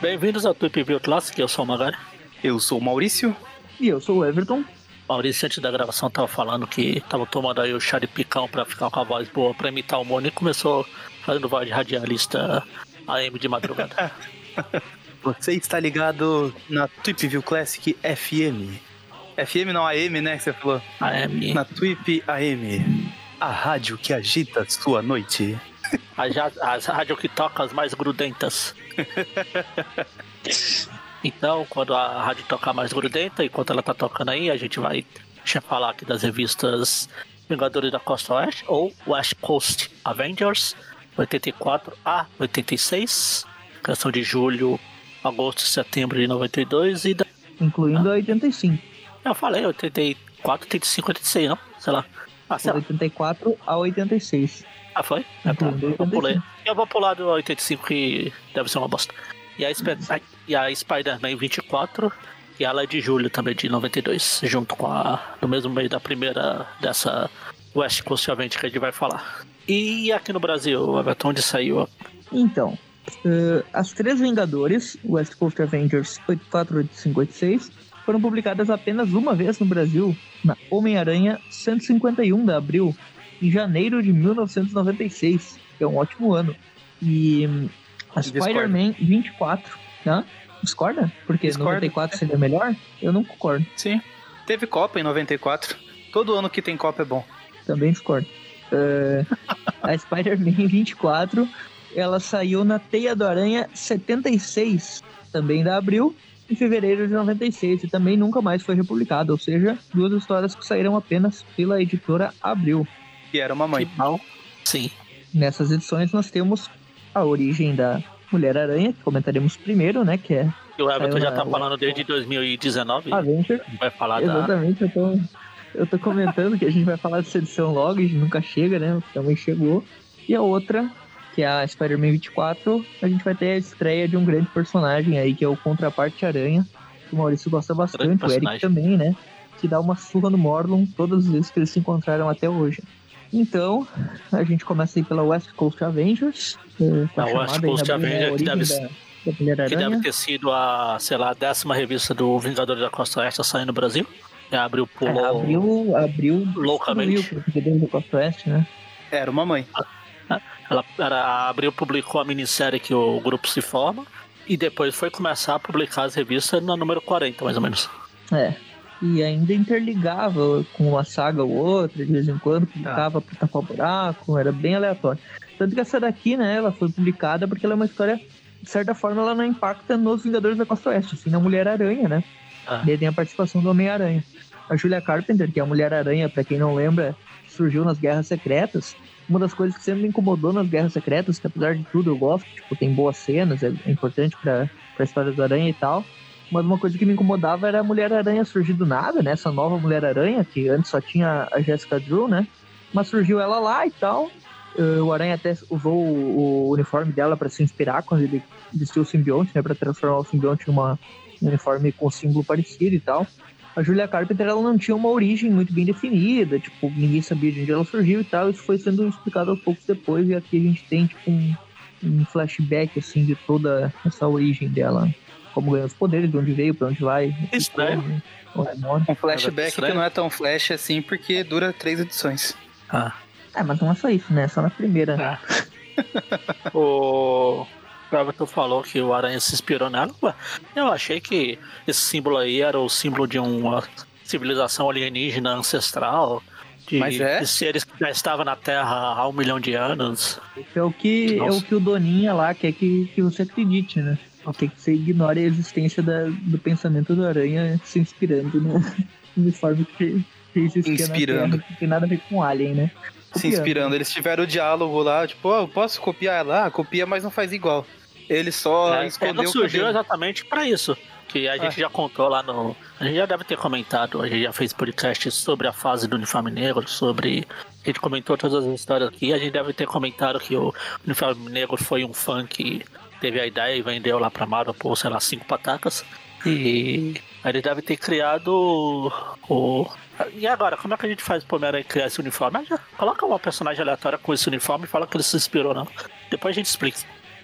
Bem-vindos ao Tweep View Classic, eu sou o Magari. Eu sou o Maurício. E eu sou o Everton. Maurício, antes da gravação, tava falando que tava tomando aí o chá de picão pra ficar com a voz boa pra imitar o Mônio e começou fazendo voz de radialista AM de madrugada. Você está ligado na Tweep View Classic FM. FM não AM, né? Que você falou. AM. Na Tweep AM. A rádio que agita sua noite. As, as rádios que tocam as mais grudentas. Então, quando a rádio tocar mais grudenta, enquanto ela tá tocando aí, a gente vai falar aqui das revistas Vingadores da Costa Oeste ou West Coast Avengers 84 a 86, canção de julho, agosto e setembro de 92 e da... Incluindo a 85. eu falei 84, 85, 86, não? Sei lá. Ah, sei lá. 84 a 86. Ah, foi? Ah, tá. Eu pulei. 85. Eu vou pular do 85 que deve ser uma bosta. E a, Sp- e a Spider-Man 24, e ela é de julho também, de 92, junto com a. no mesmo mês da primeira dessa West Coast Event que a gente vai falar. E aqui no Brasil, Everton, onde saiu? Então, eh, as três Vingadores, West Coast Avengers 84, 85, 86, foram publicadas apenas uma vez no Brasil, na Homem-Aranha 151 da Abril, em janeiro de 1996, que é um ótimo ano. E hum, a. Spider-Man 24, né? Discorda? Porque Discordo. 94 seria melhor? Eu não concordo. Sim. Teve Copa em 94. Todo ano que tem Copa é bom. Também discordo. Eh, a Spider-Man 24, ela saiu na Teia do Aranha 76, também da Abril, em fevereiro de 96, e também nunca mais foi republicada, ou seja, duas histórias que saíram apenas pela editora Abril. Que era uma mãe. Mal. Sim. Nessas edições nós temos a origem da Mulher-Aranha, que comentaremos primeiro, né, que é E o Everton já na- tá falando desde 2019. Avenger. Vai falar da. Exatamente, eu tô, eu tô comentando que a gente vai falar dessa edição logo, a gente nunca chega, né? Também chegou. E a outra, que é a Spider-Man 24, a gente vai ter a estreia de um grande personagem aí, que é o Contraparte Aranha, que o Maurício gosta bastante, o Eric também, né? Que dá uma surra no Morlun todas as vezes que eles se encontraram até hoje. Então, a gente começa aí pela West Coast Avengers. eh, A West Coast na- na Avenger, que deve- da, da Que deve ter sido a, sei lá, a décima revista do Vingadores da Costa Oeste a sair no Brasil. Já abriu, É, pulou. abriu, abriu Loucamente. destruiu pro Vingadores do Costa Oeste, né? Era uma mãe. Ela, era, a Abril publicou a minissérie que o grupo se forma e depois foi começar a publicar as revistas na número 40, mais ou menos. É. E ainda interligava com uma saga ou outra, de vez em quando, publicava pra tapar o buraco, era bem aleatório. Tanto que essa daqui, né, ela foi publicada porque ela é uma história, de certa forma, ela não impacta nos Vingadores da Costa Oeste, assim, na Mulher-Aranha, né? Ah. E aí tem a participação do Homem-Aranha. A Julia Carpenter, que é a Mulher-Aranha, pra quem não lembra, surgiu nas Guerras Secretas. Uma das coisas que sempre me incomodou nas Guerras Secretas, que apesar de tudo eu gosto, tipo, tem boas cenas, é importante pra, pra história do Aranha e tal. Mas uma coisa que me incomodava era a Mulher-Aranha surgir do nada, né? Essa nova Mulher-Aranha, que antes só tinha a Jessica Drew, né? Mas surgiu ela lá e tal. Eh, O Aranha até usou o uniforme dela pra se inspirar quando ele vestiu o simbionte, né? Pra transformar o simbionte numa um uniforme com símbolo parecido e tal. A Julia Carpenter ela não tinha uma origem muito bem definida, tipo, ninguém sabia de onde ela surgiu e tal. Isso foi sendo explicado aos poucos depois, e aqui a gente tem tipo um, um flashback assim de toda essa origem dela, como ganhou os poderes, de onde veio, pra onde vai. Estranho. o demônio. Um flashback Estranho. que não é tão flash assim porque dura três edições. Ah. É, mas não é só isso, né? Só na primeira. É. o o Everton falou que o Aranha se inspirou nela. Eu achei que esse símbolo aí era o símbolo de uma civilização alienígena ancestral. De, Mas é? de seres que já estavam na Terra há um milhão de anos. Isso é o que, é o, que o Doninha lá quer que, que você acredite, né? Quer que você ignore a existência da- do pensamento do Aranha se inspirando no uniforme que, que existia Inspirando. na Terra, que tem nada a ver com Alien, né? Se Copiando. inspirando. Eles tiveram o diálogo lá, tipo, ó, eu posso copiar lá? Copia, mas não faz igual. Ele só É, escondeu surgiu exatamente pra isso. Que a gente já contou lá no. A gente já deve ter comentado, a gente já fez podcast sobre a fase do uniforme negro, sobre. A gente comentou todas as histórias aqui, a gente deve ter comentado que o uniforme negro foi um fã que teve a ideia e vendeu lá pra Marvel por, sei lá, cinco patacas. E aí ele deve ter criado o, E agora, como é que a gente faz pro Homem-Aranha criar esse uniforme? Ah, já, coloca uma personagem aleatória com esse uniforme e fala que ele se inspirou, não. Depois a gente explica.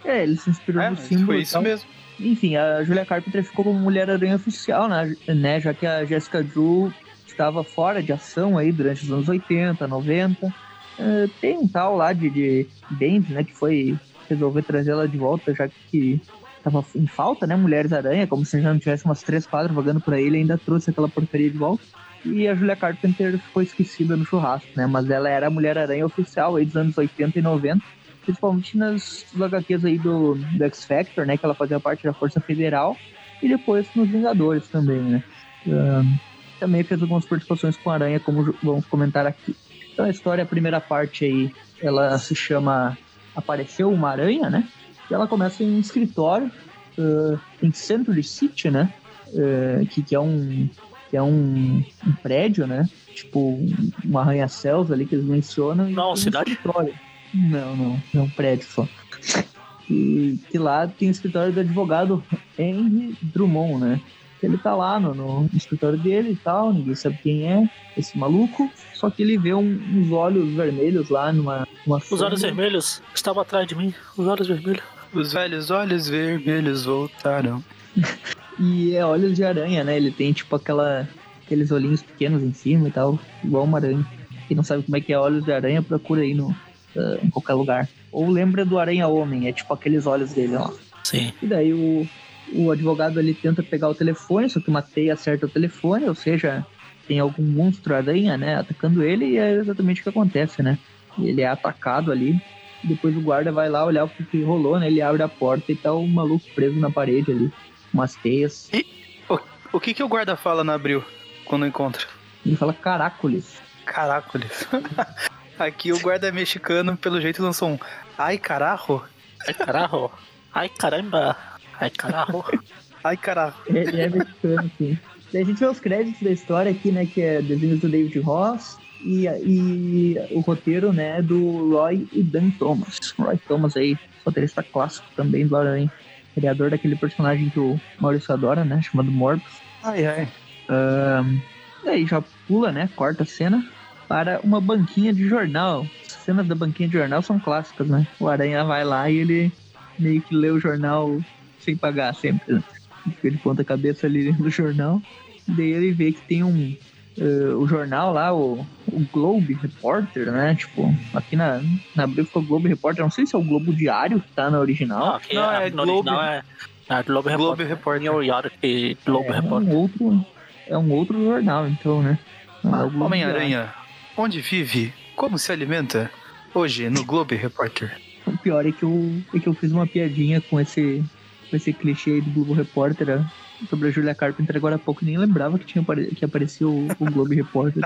É, ele se inspirou É, no símbolo. foi isso tal. mesmo. Enfim, a Julia Carpenter ficou como Mulher-Aranha oficial, né? né? Já que a Jessica Drew estava fora de ação aí durante os anos 80, 90. Eh, tem um tal lá de, de Bendis, né? Que foi resolver trazer ela de volta, já que estava em falta, né? Mulheres-Aranha, como se já não tivesse umas três, quatro vagando por aí, ele ainda trouxe aquela porcaria de volta. E a Julia Carpenter ficou esquecida no churrasco, né? Mas ela era a Mulher-Aranha oficial aí dos anos 80 e 90 principalmente nas HQs aí do, do X Factor, né? Que ela fazia parte da Força Federal, e depois nos Vingadores também, né? Ahn, também fez algumas participações com a Aranha, como vamos comentar aqui. Então a história, a primeira parte aí, ela se chama Apareceu uma Aranha, né? E ela começa em um escritório ah, em Century City, né? Ah, que, que é um que é um, um prédio, né? Tipo um arranha-céus ali que eles mencionam. Não, um cidade? escritório. Não, não, é um prédio só. E que lá tem o escritório do advogado Henry Drummond, né? Ele tá lá no, no escritório dele e tal, ninguém sabe quem é esse maluco, só que ele vê um- uns olhos vermelhos lá numa, numa Os olhos sombra. vermelhos estavam atrás de mim. Os olhos vermelhos. Os velhos olhos vermelhos voltaram. E é olhos de aranha, né? Ele tem tipo aquela, aqueles olhinhos pequenos em cima e tal, igual uma aranha. Quem não sabe como é que é olhos de aranha, procura aí no, ah, em qualquer lugar. Ou lembra do Aranha Homem, é tipo aqueles olhos dele, ó. Sim. E daí o, o advogado ali tenta pegar o telefone, só que uma teia acerta o telefone, ou seja, tem algum monstro aranha, né, atacando ele, e é exatamente o que acontece, né? Ele é atacado ali, depois o guarda vai lá olhar o que, que rolou, né? Ele abre a porta e tá o maluco preso na parede ali, umas teias. O que que o guarda fala na abril quando encontra? Ele fala caracoles. Caracoles. Aqui o guarda mexicano, pelo jeito, lançou um. Ai, carajo. Ai, caralho. Ai, caramba. Ai, caralho. Ai, carajo. Ele é mexicano, sim. Daí a gente vê os créditos da história aqui, né? Que é desenhos do David Ross e, e o roteiro, né? Do Roy e Dan Thomas. Roy Thomas aí, roteirista clássico também do Aranha. Criador daquele personagem que o Maurício adora, né? Chamado Morbius. Ai, ai. Ahn, daí já pula, né? Corta a cena para uma banquinha de jornal. As cenas da banquinha de jornal são clássicas, né? O Aranha vai lá e ele meio que lê o jornal sem pagar sempre, né? Fica de ponta cabeça ali no jornal. Daí ele vê que tem um. Eh, o jornal lá, o, o Globe Reporter, né? Tipo, aqui na, na Abril ficou Globe Reporter. Não sei se é o Globo Diário que tá na original. Não, aqui Não, é, é no Globo- original é, é Globo Globo Repórter. Repórter. New York Globo é, Repórter. um outro, é um outro jornal, então, né? É Diário. Homem-Aranha. Onde vive? Como se alimenta? Hoje, no Globe Repórter. O pior é que eu, é que eu fiz uma piadinha com esse, com esse clichê aí do Globo Repórter né, sobre a Julia Carpenter agora há pouco, nem lembrava que, tinha, que apareceu o, o Globo Repórter.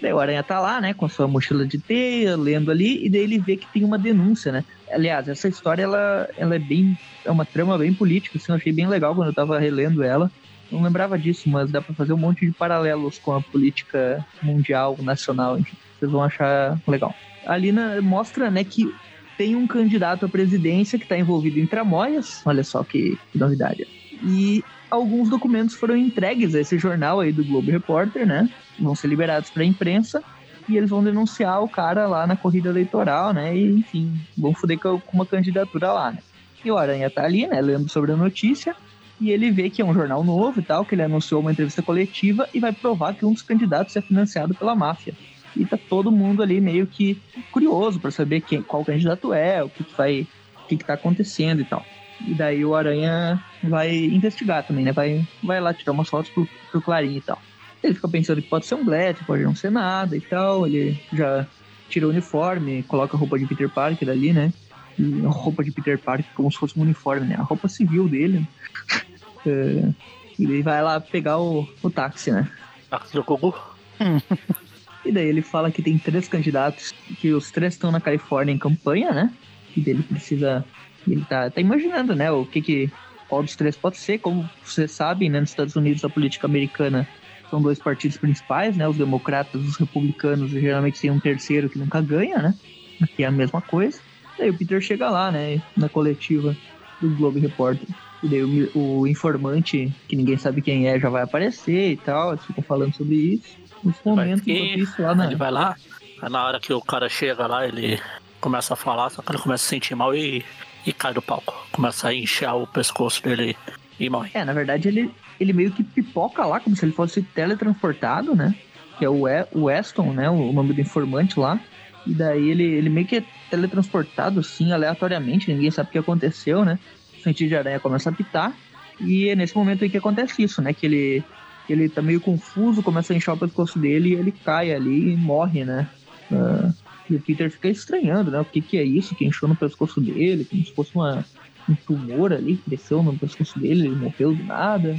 Daí o Aranha tá lá, né, com a sua mochila de teia, lendo ali, e daí ele vê que tem uma denúncia, né? Aliás, essa história, ela, ela é bem, é uma trama bem política, assim, eu achei bem legal quando eu tava relendo ela. Não lembrava disso, mas dá pra fazer um monte de paralelos com a política mundial, nacional, enfim. Vocês vão achar legal. Ali na- mostra, né, que tem um candidato à presidência que está envolvido em tramóias. Olha só que, que novidade. E alguns documentos foram entregues a esse jornal aí do Globo Repórter, né? Vão ser liberados para a imprensa e eles vão denunciar o cara lá na corrida eleitoral, né? E, enfim, vão foder com uma candidatura lá, né? E o Aranha tá ali, né, lendo sobre a notícia, e ele vê que é um jornal novo e tal, que ele anunciou uma entrevista coletiva e vai provar que um dos candidatos é financiado pela máfia. E tá todo mundo ali meio que curioso para saber quem, qual candidato é, o que, que vai, o que, que tá acontecendo e tal. E daí o Aranha vai investigar também, né? Vai, vai lá tirar umas fotos pro, pro Clarim e tal. Ele fica pensando que pode ser um blefe, pode não ser nada e tal. Ele já tira o uniforme, coloca a roupa de Peter Parker ali, né? E a roupa de Peter Parker como se fosse um uniforme, né? A roupa civil dele. É, e ele vai lá pegar o, o táxi, né? Táxi do Gugu. E daí ele fala que tem três candidatos, que os três estão na Califórnia em campanha, né? E daí ele precisa. Ele tá, tá imaginando, né? O que que. Qual dos três pode ser? Como vocês sabem, né? Nos Estados Unidos a política americana são dois partidos principais, né? Os democratas, os republicanos, e geralmente tem um terceiro que nunca ganha, né? Aqui é a mesma coisa. Daí o Peter chega lá, né? Na coletiva do Globo Repórter. E daí o, o informante, que ninguém sabe quem é, já vai aparecer e tal. Eles ficam falando sobre isso. Nesse momento, Vai enquanto que- isso, lá na. Ele vai lá, aí na hora que o cara chega lá, ele começa a falar, só que ele começa a se sentir mal e, e cai do palco. Começa a inchar o pescoço dele e morre. É, na verdade, ele, ele meio que pipoca lá, como se ele fosse teletransportado, né? Que é o, We- o Weston, né? O nome do informante lá. E daí ele, ele meio que é teletransportado, assim, aleatoriamente, ninguém sabe o que aconteceu, né? O sentido de aranha começa a pitar. E é nesse momento aí que acontece isso, né? Que ele, ele tá meio confuso, começa a inchar o pescoço dele e ele cai ali e morre, né? Ah, e o Peter fica estranhando, né? O que, que é isso que inchou no pescoço dele, como se fosse uma, um tumor ali que cresceu no pescoço dele, ele morreu do nada.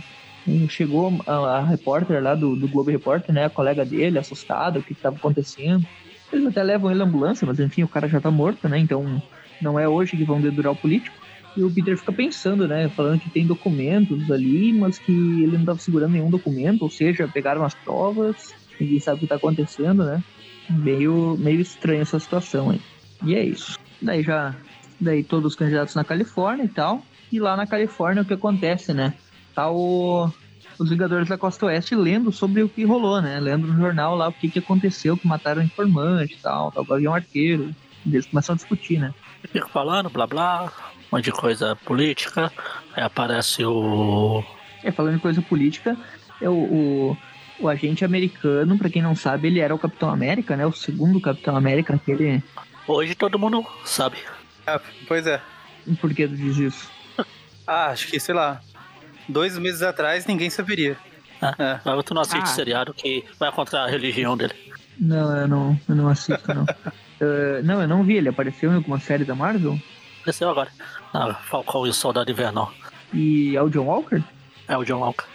E chegou a, a repórter lá do, do Globo Repórter, né? A colega dele, assustada, o que estava acontecendo. Eles até levam ele à ambulância, mas enfim, o cara já tá morto, né? Então não é hoje que vão dedurar o político. E o Peter fica pensando, né? Falando que tem documentos ali, mas que ele não tava segurando nenhum documento, ou seja, pegaram as provas, ninguém sabe o que tá acontecendo, né? Meio, meio estranha essa situação aí. E é isso. Daí já. Daí todos os candidatos na Califórnia e tal. E lá na Califórnia o que acontece, né? Tá o, os Vingadores da Costa Oeste lendo sobre o que rolou, né? Lendo no jornal lá o que, que aconteceu, que mataram o informante e tal, tal, o Gavião Arqueiro. Eles começam a discutir, né? Fica falando, blá blá, um monte de coisa política. Aí aparece o. É, falando de coisa política, é o, o, o agente americano, pra quem não sabe, ele era o Capitão América, né? O segundo Capitão América, aquele. Hoje todo mundo sabe. Ah, pois é. Por que tu diz isso? Ah, acho que, sei lá, dois meses atrás ninguém saberia. Ah. É. Mas tu não assiste Ah. seriado que vai contra a religião dele. Não, eu não, eu não assisto, não. Eh, não, eu não vi, ele apareceu em alguma série da Marvel? Apareceu agora. Na Falcão e o Soldado Invernal. E é o John Walker? É o John Walker.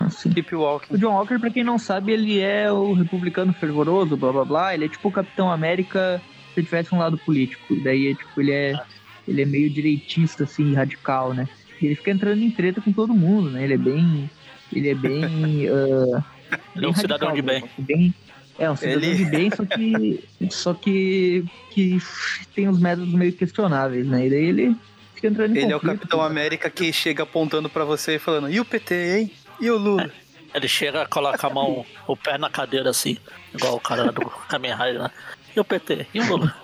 Assim. Keep Walking. O John Walker, pra quem não sabe, ele é o republicano fervoroso, blá blá blá. Ele é tipo o Capitão América se tivesse um lado político. Daí, é, tipo, ele é, ele é meio direitista, assim, radical, né? E ele fica entrando em treta com todo mundo, né? Ele é bem. Ele é bem. ah, Ele é um bem cidadão de bem. bem- é, um cidadão Ele- de bem, só que. Só que. que tem uns métodos meio questionáveis, né? E daí ele fica entrando em Ele é o conflito, Capitão né? América que chega apontando pra você e falando: e o PT, hein? E o Lula? Ele chega, coloca a mão, o pé na cadeira assim, igual o cara do Kamen Rider, né? E o PT? E o Lula?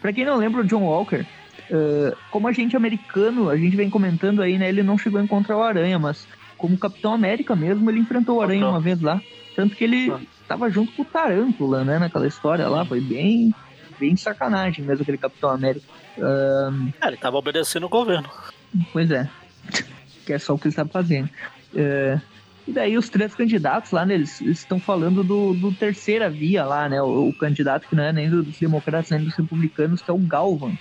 Pra quem não lembra, o John Walker, eh, como agente americano, a gente vem comentando aí, né? Ele não chegou a encontrar o Aranha, mas como Capitão América mesmo, ele enfrentou o Aranha uma vez lá. Tanto que ele Ah. tava junto com o Tarântula, né? Naquela história lá. Foi bem, bem sacanagem mesmo aquele Capitão América. É, ele tava obedecendo o governo. Pois é. que é só o que ele está fazendo. É, e daí os três candidatos lá, né, eles estão falando do, do terceira via lá, né? O, o candidato que não é nem dos democratas nem dos republicanos, que é o Galvan.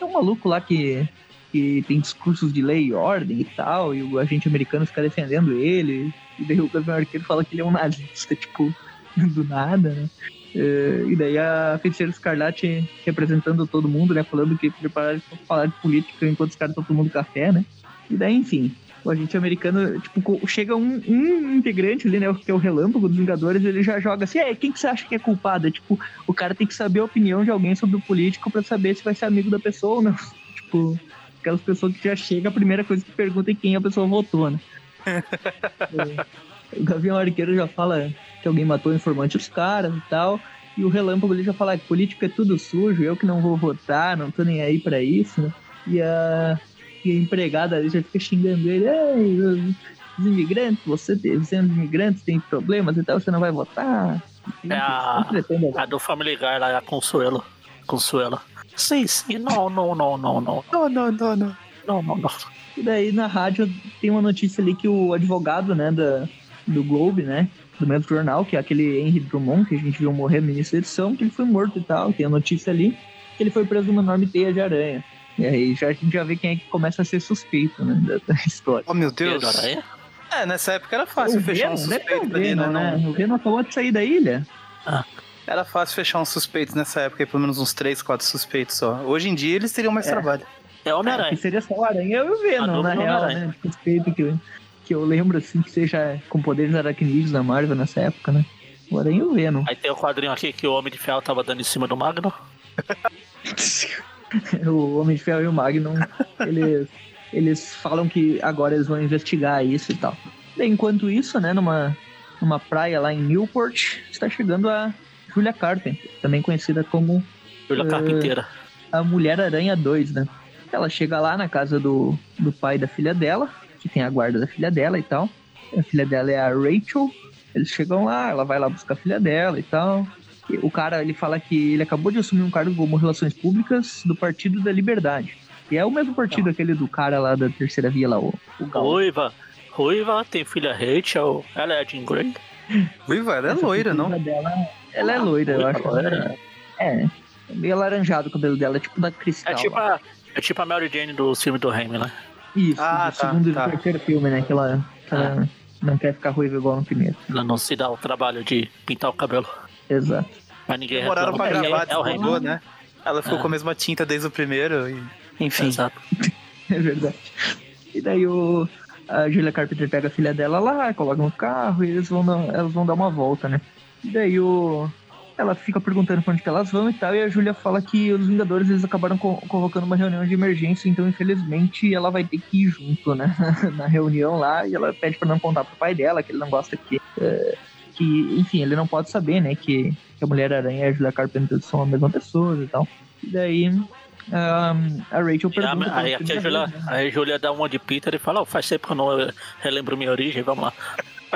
É um maluco lá que, que tem discursos de lei e ordem e tal, e o agente americano fica defendendo ele. E daí o Gavião Arqueiro fala que ele é um nazista, tipo, do nada, né? É, e daí a Feiticeira Escarlate representando todo mundo, né? Falando que prepararam pra falar de política enquanto os caras estão tomando café, né? E daí, enfim, o agente americano, tipo, chega um, um integrante ali, né? Que é o relâmpago dos Vingadores, ele já joga assim, é, quem que você acha que é culpado? É, tipo, o cara tem que saber a opinião de alguém sobre o político pra saber se vai ser amigo da pessoa ou não. Tipo, aquelas pessoas que já chega, a primeira coisa que pergunta é quem a pessoa votou, né? É, o Gavião Arqueiro já fala que alguém matou o informante dos caras e tal. E o Relâmpago ele já fala que política é tudo sujo, eu que não vou votar, não tô nem aí pra isso, né? E a, e a empregada ali já fica xingando ele, Ei, os, imigrantes, você, você é imigrante, tem problemas e tal, você não vai votar. É a- A do Family Guy lá é a Consuelo. Consuelo. Sim, sim, não, não, não, não, não. Não, não, não, não. Não, não, não. E daí na rádio tem uma notícia ali que o advogado, né, da, do Globe, né, do mesmo jornal, que é aquele Henry Drummond, que a gente viu morrer no início da edição, que ele foi morto e tal, tem a notícia ali, que ele foi preso numa enorme teia de aranha. E aí já, a gente já vê quem é que começa a ser suspeito, né, da, da história. Oh, meu Deus. É, nessa época era fácil o fechar um Venom, né, suspeito o ali, Venom, né? né? Não- O Venom acabou de sair da ilha. Era fácil fechar uns suspeitos nessa época, pelo menos uns 3, 4 suspeitos só. Hoje em dia eles teriam mais É. trabalho. É Que Homem-Aranha. seria só o Aranha e o Venom, na real, né? Suspeito que, eu- que eu lembro, assim, que seja com poderes aracnídeos da Marvel nessa época, né? O Aranha e o Venom. Aí tem o quadrinho aqui que o Homem de Ferro tava dando em cima do Magno. o Homem de Ferro e o Magnum, eles, eles falam que agora eles vão investigar isso e tal. Enquanto isso, né, numa, numa praia lá em Newport, está chegando a Julia Carpenter, também conhecida como Julia É. Carpinteira. a Mulher-Aranha 2, né? Ela chega lá na casa do, do pai da filha dela, que tem a guarda da filha dela e tal. A filha dela é a Rachel. Eles chegam lá, ela vai lá buscar a filha dela e tal. O cara, ele fala que ele acabou de assumir um cargo como Relações Públicas do Partido da Liberdade. E é o mesmo partido aquele do cara lá da terceira via lá, o, o Gal. Ruiva. Ruiva, tem filha Rachel. Ela é a Jean Grey. Ruiva, ela é Essa loira, não? Dela, ela é loira, eu acho. Loira. É, é meio alaranjado o cabelo dela, é tipo da Cristal. É tipo lá. a, é tipo a Mary Jane do filme do Raimi, né? Isso, Ah, do tá, segundo tá. e do terceiro filme, né? Que ela, que ela não quer ficar ruiva igual no primeiro. Ela não se dá o trabalho de pintar o cabelo. Exato. Mas ninguém Demoraram pra gravar, é o Raimi. desmudou, né? Ela ficou É. com a mesma tinta desde o primeiro e... Enfim. Exato. É verdade. E daí o, a Julia Carpenter pega a filha dela lá, coloca no carro e eles vão dar, elas vão dar uma volta, né? E daí o, ela fica perguntando pra onde que elas vão e tal, e a Julia fala que os Vingadores eles acabaram co- convocando uma reunião de emergência, então infelizmente ela vai ter que ir junto, né? Na reunião lá, e ela pede pra não contar pro pai dela, que ele não gosta que. é, que, enfim, ele não pode saber, né? Que, que a Mulher-Aranha e a Julia Carpenter são a mesma pessoa e tal. E daí. ahn, a Rachel a- pergunta. Aí aqui a Julia, né? aí a Julia dá uma de Peter e fala, oh, faz tempo que eu não eh, relembro minha origem, vamos lá.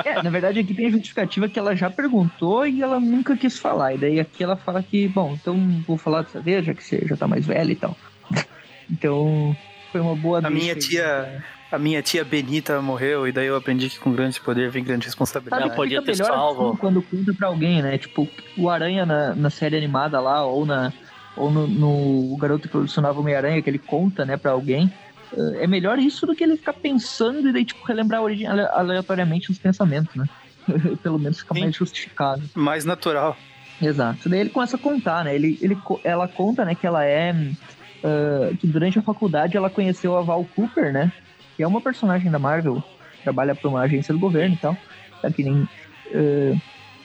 É, na verdade aqui tem a justificativa que ela já perguntou e ela nunca quis falar. E daí aqui ela fala que, bom, então vou falar dessa vez, já que você já tá mais velha e tal. Então, foi uma boa A minha aí. tia... A minha tia Benita morreu e daí eu aprendi que com grande poder vem grande Sabe responsabilidade. Ela que podia ter melhor salvo. assim quando conta pra alguém, né? Tipo, o Aranha na, na série animada lá, ou na ou no, no O Garoto que Colecionava Homem-Aranha, que ele conta, né, pra alguém. eh, É melhor isso do que ele ficar pensando e daí, tipo, relembrar a origem ale- aleatoriamente os pensamentos, né? Pelo menos fica Sim. mais justificado. Mais natural. Exato. Daí ele começa a contar, né? Ele, ele, ela conta, né, que ela é. ah, que durante a faculdade ela conheceu a Val Cooper, né? Que é uma personagem da Marvel, trabalha para uma agência do governo e tal. Tá que nem. ah,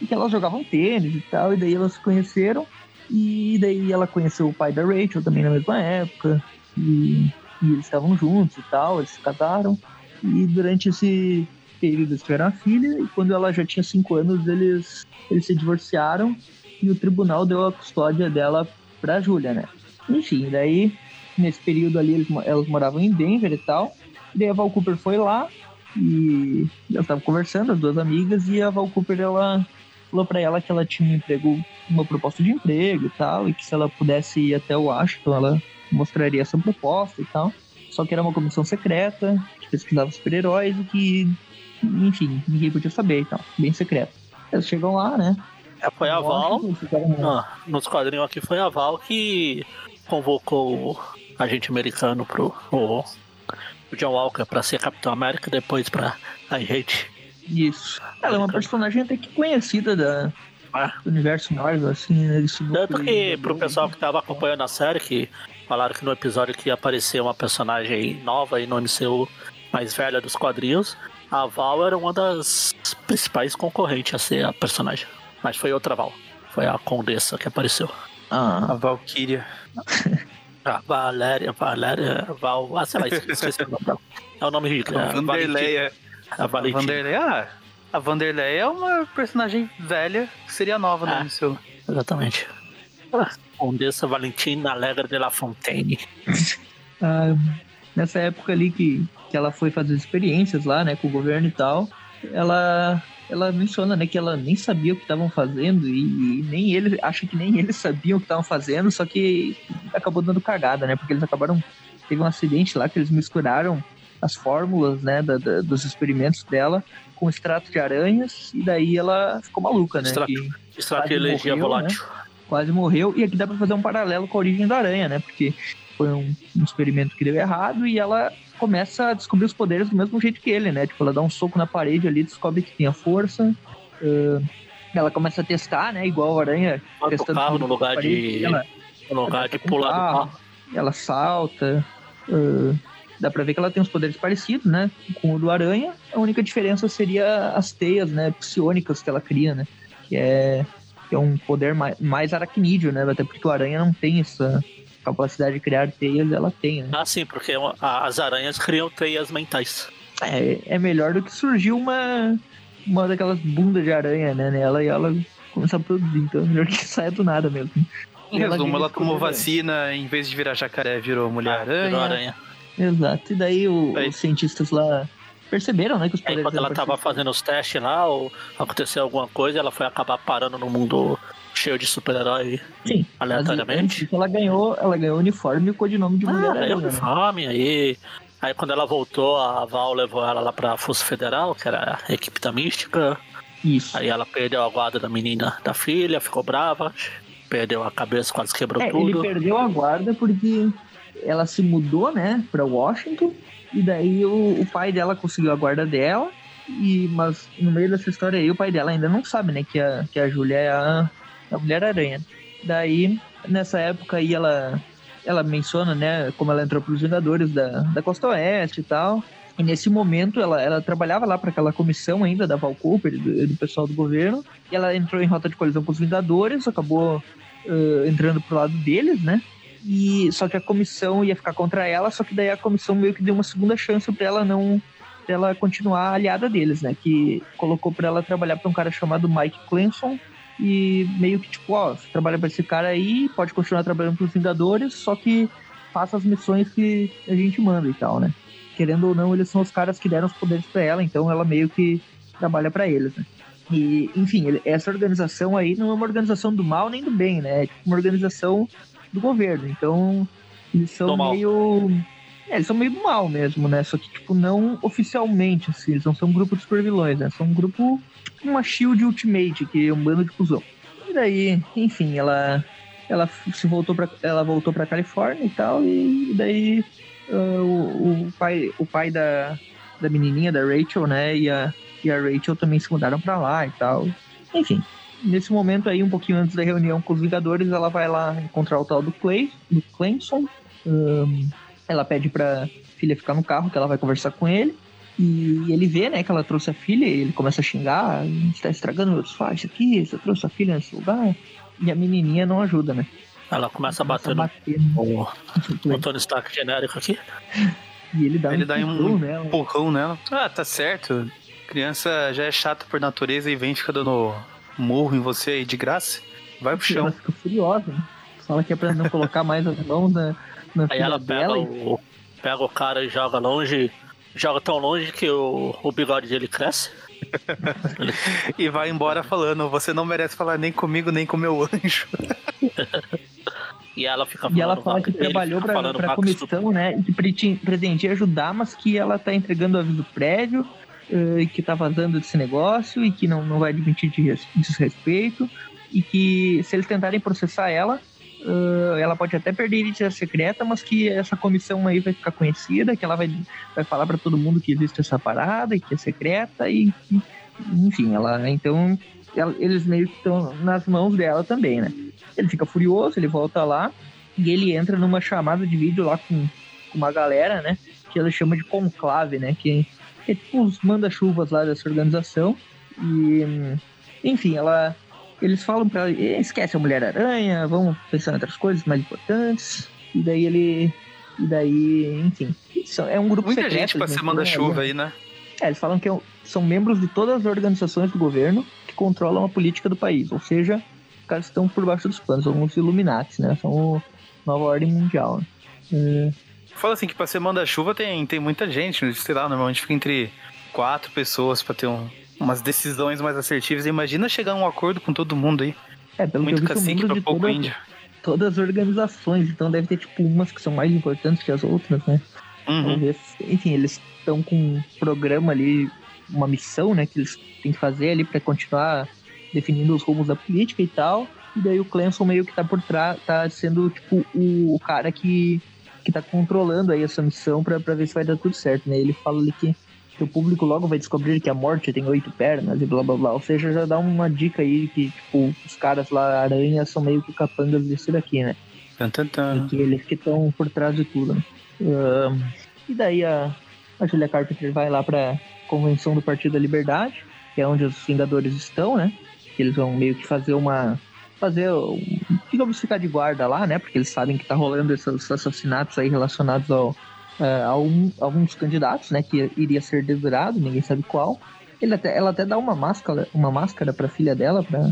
e que elas jogavam tênis e tal, e daí elas se conheceram. E daí ela conheceu o pai da Rachel também na mesma época. E, e eles estavam juntos e tal, eles se casaram. E durante esse período eles tiveram a filha, e quando ela já tinha 5 anos, eles, eles se divorciaram e o tribunal deu a custódia dela pra Júlia, né? Enfim, daí, nesse período ali, eles, elas moravam em Denver e tal. E daí a Val Cooper foi lá e elas estavam conversando, as duas amigas, e a Val Cooper, ela falou pra ela que ela tinha um emprego, uma proposta de emprego e tal, e que se ela pudesse ir até o Washington, ela mostraria essa proposta e tal. Só que era uma comissão secreta, que pesquisava super-heróis e que, enfim, ninguém podia saber e tal, bem secreto. Eles chegam lá, né? É, Foi a Val, ah, nos quadrinhos aqui foi a Val que convocou o agente americano pro o, o John Walker pra ser Capitão América, depois pra agente. Isso. Ela é uma personagem até que conhecida da, Ah. do universo Marvel, assim, né? Esse Tanto que pro pessoal que tava acompanhando a série, que falaram que no episódio que ia aparecer uma personagem nova e no MCU mais velha dos quadrinhos, a Val era uma das principais concorrentes a ser a personagem. Mas foi outra Val. Foi a Condessa que apareceu. Ah, A Valkyria. A Valéria, Valéria, Val. Ah, sei lá, esqueci o nome dela. É o nome ridículo. A é Vanderleia. A A Valentina. Vanderleia. Ah, a Vanderleia é uma personagem velha que seria nova Ah. no MCU. Exatamente. Ah, Condessa Valentina Alegre de la Fontaine. ah, nessa época ali que, que ela foi fazer experiências lá, né, com o governo e tal, ela ela menciona, né, que ela nem sabia o que estavam fazendo e, e nem ele acha que nem eles sabiam o que estavam fazendo, só que acabou dando cagada, né, porque eles acabaram teve um acidente lá que eles misturaram as fórmulas, né, da- da- dos experimentos dela com extrato de aranhas e daí ela ficou maluca, né, Extrato. que Estratégia morreu, volátil. quase morreu. E aqui dá pra fazer um paralelo com a origem da aranha, né? Porque foi um, um experimento que deu errado e ela começa a descobrir os poderes do mesmo jeito que ele, né? Tipo, ela dá um soco na parede ali, descobre que tem a força. ãh, ela começa a testar, né? Igual a aranha. O testando carro tudo no lugar parede, de. Ela, No lugar de pular do carro. carro. ela salta. ãh, dá pra ver que ela tem uns poderes parecidos, né? Com o do aranha. A única diferença seria as teias, né? Psionicas que ela cria, né? Que é, que é um poder mais, mais aracnídeo, né? Até porque o aranha não tem essa capacidade de criar teias, ela tem, né? Ah, sim, porque a- as aranhas criam teias mentais. É, é melhor do que surgir uma, uma daquelas bundas de aranha, né, nela e ela começar a produzir. Então é melhor que saia do nada mesmo. Em Ela resumo, ela tomou vacina, em vez de virar jacaré, virou mulher-aranha. Virou aranha. Exato. E daí o- Aí. os cientistas lá perceberam, né, que os Aí poderes quando ela tava fazendo os testes lá, ou aconteceu alguma coisa, ela foi acabar parando no mundo cheio de super-herói Sim. aleatoriamente. Ela ganhou, ela ganhou o uniforme e o codinome de mulher Ah, aí aranha. eu né? fome, aí. Aí quando ela voltou, a Val levou ela lá pra Força Federal, que era a equipe da Mística. Isso. Aí ela perdeu a guarda da menina da filha, ficou brava, perdeu a cabeça, quase quebrou É, tudo. ele perdeu a guarda porque ela se mudou, né, pra Washington. E daí o, o pai dela conseguiu a guarda dela. E, mas no meio dessa história aí, o pai dela ainda não sabe, né, que a, que a Júlia é a, a Mulher-Aranha. Daí, nessa época aí, ela, ela menciona, né, como ela entrou pros Vingadores da, da Costa Oeste e tal. E nesse momento, ela, ela trabalhava lá para aquela comissão ainda da Val Cooper, do, do pessoal do governo. E ela entrou em rota de colisão com os Vingadores, acabou eh, entrando pro lado deles, né? E só que a comissão ia ficar contra ela, só que daí a comissão meio que deu uma segunda chance para ela não pra ela continuar aliada deles, né? Que colocou para ela trabalhar para um cara chamado Mike Clemson e meio que tipo, ó, você trabalha para esse cara aí, pode continuar trabalhando pros Vingadores, só que faça as missões que a gente manda e tal, né? Querendo ou não, eles são os caras que deram os poderes para ela, então ela meio que trabalha para eles, né? E, enfim, essa organização aí não é uma organização do mal nem do bem, né? É tipo uma organização do governo. Então, eles são meio. É, eles são meio do mal mesmo, né? Só que, tipo, não oficialmente, assim. Eles não são um grupo de supervilões, né? São um grupo, tipo uma Shield Ultimate, que é um bando de cuzão. E daí, enfim, ela. Ela se voltou para ela voltou para Califórnia e tal e daí ah, o, o pai o pai da, da menininha da Rachel né e a, e a Rachel também se mudaram para lá e tal enfim nesse momento aí um pouquinho antes da reunião com os Vingadores ela vai lá encontrar o tal do Clay do Clemson Ahn, ela pede pra filha ficar no carro que ela vai conversar com ele e ele vê, né, que ela trouxe a filha e ele começa a xingar, você tá estragando meus faixas aqui, você trouxe a filha nesse lugar. E a menininha não ajuda, né? Ela começa a bater no, bater no... no Tony Stark genérico aqui. E ele dá Ele um dá um- empurrão nela. Empurrão nela. Ah, tá certo. Criança já é chata por natureza e vem fica dando murro em você aí de graça. Vai pro Ela chão. fica furiosa, né? Fala que é pra não colocar mais as mãos na, na Aí filha ela pega dela. e- o, pega o cara e joga longe. Joga tão longe que o, o bigode dele cresce. E vai embora falando: Você não merece falar nem comigo, nem com meu anjo. E ela fica E ela falando fala que trabalhou pra, falando pra comissão, né? E que pretendia ajudar, mas que ela tá entregando aviso prévio eh, e que tá vazando desse negócio e que não, não vai admitir de res- desrespeito. E que se eles tentarem processar ela, eh, ela pode até perder a identidade secreta, mas que essa comissão aí vai ficar conhecida, que ela vai, vai falar pra todo mundo que existe essa parada e que é secreta e que, enfim, ela então ela- eles meio que estão nas mãos dela também, né? Ele fica furioso, ele volta lá e ele entra numa chamada de vídeo lá com, com uma galera, né? Que ela chama de conclave, né? Que, que é tipo os manda-chuvas lá dessa organização. E, enfim, ela. Eles falam pra ela, "Eh, esquece a Mulher-Aranha, vamos pensar em outras coisas mais importantes. E daí ele. E daí, enfim. É um grupo Muita secreto, gente pra ser manda-chuva aí, né? é, eles falam que é são membros de todas as organizações do governo que controlam a política do país. Ou seja, os caras estão por baixo dos panos, são os Illuminati, né? São o Nova Ordem Mundial. né? Fala assim que pra ser manda-chuva tem, tem muita gente, sei lá, normalmente fica entre quatro pessoas pra ter um- umas decisões mais assertivas. Imagina chegar a um acordo com todo mundo aí. É, pelo Muito que eu vi, são cacique pra de pouco todas, índio. todas as organizações. Então deve ter, tipo, umas que são mais importantes que as outras, né? Uhum. Talvez, enfim, eles estão com um programa ali, uma missão, né, que eles têm que fazer ali para continuar definindo os rumos da política e tal. E daí o Clemson meio que tá por trás, tá sendo tipo o, o cara que, que tá controlando aí essa missão pra ver se vai dar tudo certo, né? Ele fala ali que, que o público logo vai descobrir que a morte tem oito pernas e blá blá blá. Ou seja, já dá uma dica aí que, tipo, os caras lá, aranhas, são meio que capangas desse daqui, né? Que eles que estão por trás de tudo. né? Ahn, e daí a, a Julia Carpenter vai lá pra convenção do Partido da Liberdade, que é onde os Vingadores estão, né? Que eles vão meio que fazer uma. Fazer. um- Digamos, ficar de guarda lá, né? Porque eles sabem que tá rolando esses assassinatos aí relacionados ao, eh, alguns candidatos, né? Que iria ser dedurado, ninguém sabe qual. Ele até, ela até dá uma máscara, uma máscara pra filha dela, pra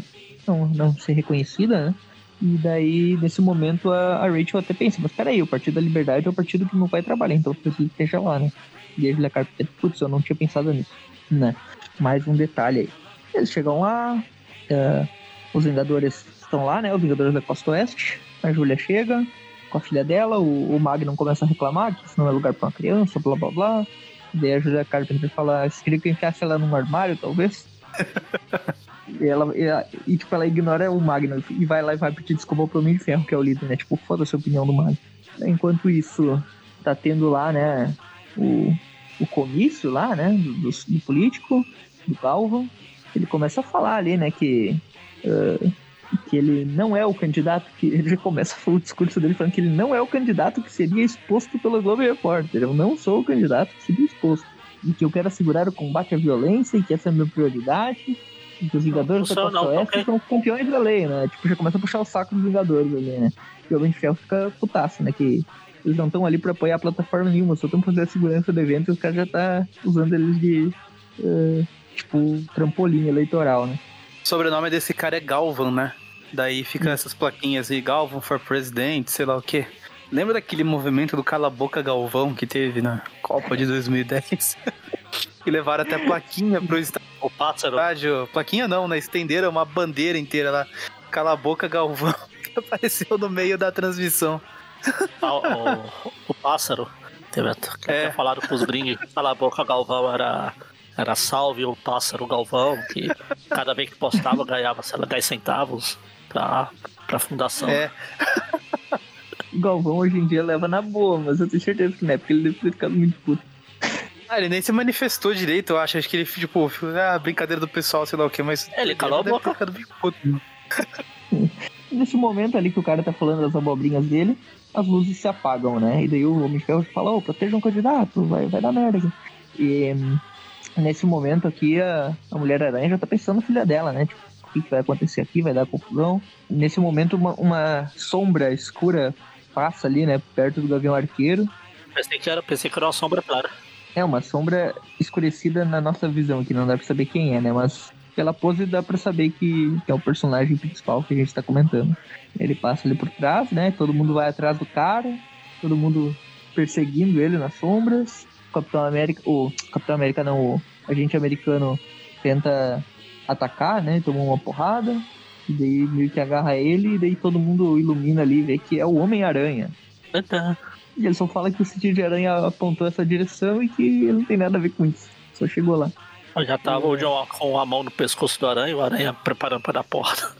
não, não ser reconhecida, né? E daí, nesse momento, a, a Rachel até pensa, mas peraí, o Partido da Liberdade é o partido que meu pai trabalha, então eu preciso que esteja lá, né? E a Julia Carpenter, putz, eu não tinha pensado nisso, né? Mais um detalhe aí. Eles chegam lá, uh, os Vingadores estão lá, né? Os Vingadores da Costa Oeste. A Julia chega com a filha dela, o, o Magnum começa a reclamar que isso não é lugar para uma criança, blá blá blá. Daí a Julia Carpenter fala, você queria que eu enfiasse ela num armário, talvez? e, ela, e, e, tipo, ela ignora o Magnum e vai lá e vai pedir desculpa pro Homem de Ferro, que é o líder, né? Tipo, foda-se a opinião do Magnum. Enquanto isso, tá tendo lá, né, o, o comício lá, né, do, do, do político, do Calvo. Ele começa a falar ali, né, que... Uh, que ele não é o candidato que ele já começa o discurso dele falando que ele não é o candidato que seria exposto pelo Globo Repórter. Eu não sou o candidato que seria exposto. E que eu quero assegurar o combate à violência e que essa é a minha prioridade. E que os Vingadores da Costa Oeste são campeões da lei, né? Tipo, já começa a puxar o saco dos Vingadores ali, né? E o Homem de Ferro fica putaço, né? Que eles não estão ali pra apoiar a plataforma nenhuma, só estão fazendo a segurança do evento e os caras já tá usando eles de, uh, tipo, trampolim eleitoral, né? O sobrenome desse cara é Galvan, né? Daí fica essas plaquinhas aí, Galvan for President, sei lá o quê. Lembra daquele movimento do Cala Boca Galvão que teve na Copa de 2010? que levaram até plaquinha pro estádio. O pássaro. Plaquinha não, né? Estenderam uma bandeira inteira lá. Cala Boca Galvão, que apareceu no meio da transmissão. Ah, o, o, pássaro. Teve até é. falaram pros gringos Cala Boca Galvão era era salve o pássaro Galvão, que cada vez que postava ganhava, sei lá, 10 centavos pra, pra fundação. É. O Galvão hoje em dia leva na boa, mas eu tenho certeza que não é, porque ele deve ter ficado muito puto. Ah, ele nem se manifestou direito, eu acho. Acho que ele, tipo, ah, brincadeira do pessoal, sei lá o que, mas. É, ele calou a boca. Ficado muito puto. Nesse momento ali que o cara tá falando das abobrinhas dele, as luzes se apagam, né? E daí o Homem de Ferro fala, ô, proteja um candidato, vai, vai dar merda aqui. E nesse momento aqui, a, a Mulher-Aranha já tá pensando na filha dela, né? Tipo, o que, que, vai acontecer aqui? Vai dar confusão. Nesse momento, uma, uma, sombra escura passa ali, né? Perto do Gavião Arqueiro. Pensei que era, pensei que era uma sombra clara. É, uma sombra escurecida na nossa visão, que não dá pra saber quem é, né? Mas pela pose dá pra saber que, que é o personagem principal que a gente tá comentando. Ele passa ali por trás, né? Todo mundo vai atrás do cara, todo mundo perseguindo ele nas sombras. Capitão América, o Capitão América não, o agente americano tenta atacar, né? Tomou uma porrada, e daí meio que agarra ele, e daí todo mundo ilumina ali vê que é o Homem-Aranha. E ele só fala que o sentido de aranha apontou essa direção e que ele não tem nada a ver com isso. Só chegou lá. Já tava o John com a mão no pescoço do aranha o aranha preparando para dar porta.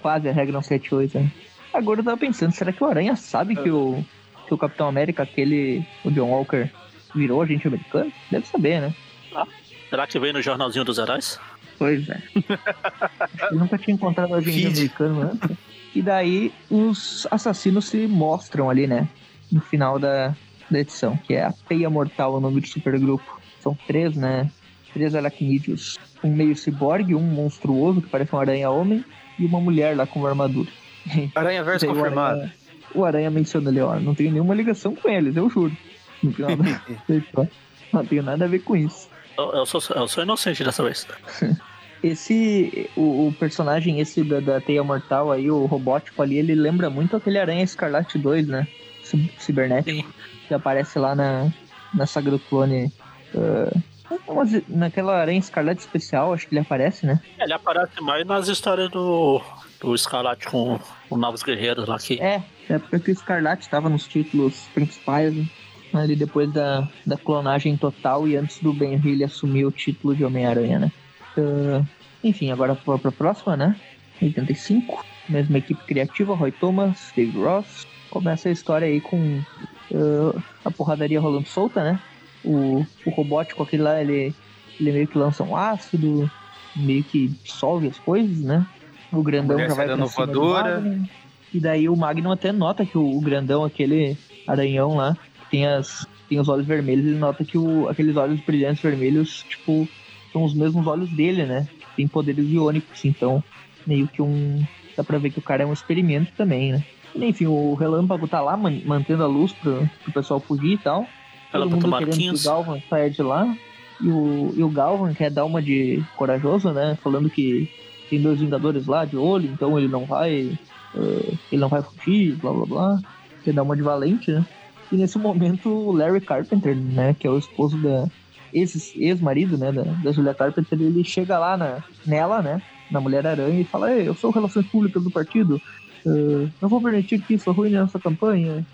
Quase a regra não 78, né? Agora eu tava pensando, será que o aranha sabe que o que o Capitão América, aquele, o John Walker, virou agente americano? Deve saber, né? Ah, será que veio no jornalzinho dos heróis? Pois é. Eu nunca tinha encontrado agente Feed. americano antes. E daí os assassinos se mostram ali, né? No final da, da edição, que é a Peia Mortal, o nome do supergrupo. São três, né? Três aracnídeos. Um meio ciborgue, um monstruoso, que parece um aranha-homem, e uma mulher lá com uma armadura. Aranha verso confirmado. Aranha, o Aranha menciona ali, ó, não tenho nenhuma ligação com eles, eu juro. No final da... não tenho nada a ver com isso. Eu, eu, sou, eu sou inocente dessa vez. esse, o, o, personagem esse da, da Teia Mortal aí, o robótico ali, ele lembra muito aquele Aranha Escarlate 2, né? Cibernético. Sim. Que aparece lá na, na saga do clone. Uh, naquela Aranha Escarlate especial, acho que ele aparece, né? Ele aparece mais nas histórias do, do Escarlate com o Novos Guerreiros lá que. É, é porque o Escarlate estava nos títulos principais, né? ali depois da, da clonagem total e antes do Ben Hill assumir o título de Homem-Aranha, né? Uh, enfim, agora para a próxima, né? 85, mesma equipe criativa, Roy Thomas, Dave Ross. Começa a história aí com uh, a porradaria rolando solta, né? O, o robótico aquele lá, ele, ele meio que lança um ácido, meio que dissolve as coisas, né? O grandão já vai pra voadora. E daí o Magnum até nota que o, o grandão, aquele aranhão lá, que tem, as, tem os olhos vermelhos, ele nota que o, aqueles olhos brilhantes vermelhos, tipo, são os mesmos olhos dele, né? Tem poderes iônicos, então meio que um. Dá pra ver que o cara é um experimento também, né? E, enfim, o relâmpago tá lá mantendo a luz pro, pro pessoal fugir e tal. Todo mundo querendo que o Galvan saia de lá. E o, e o Galvan quer dar uma de corajoso, né? Falando que tem dois Vingadores lá de olho, então ele não vai. Uh, ele não vai fugir, blá blá blá. Quer dar uma de valente, né? E nesse momento o Larry Carpenter, né? Que é o esposo da. Ex-marido, né? Da, da Julia Carpenter, ele chega lá na, nela, né? Na Mulher Aranha e fala: eu sou Relações Públicas do partido, uh, não vou permitir que isso arruine a nossa campanha.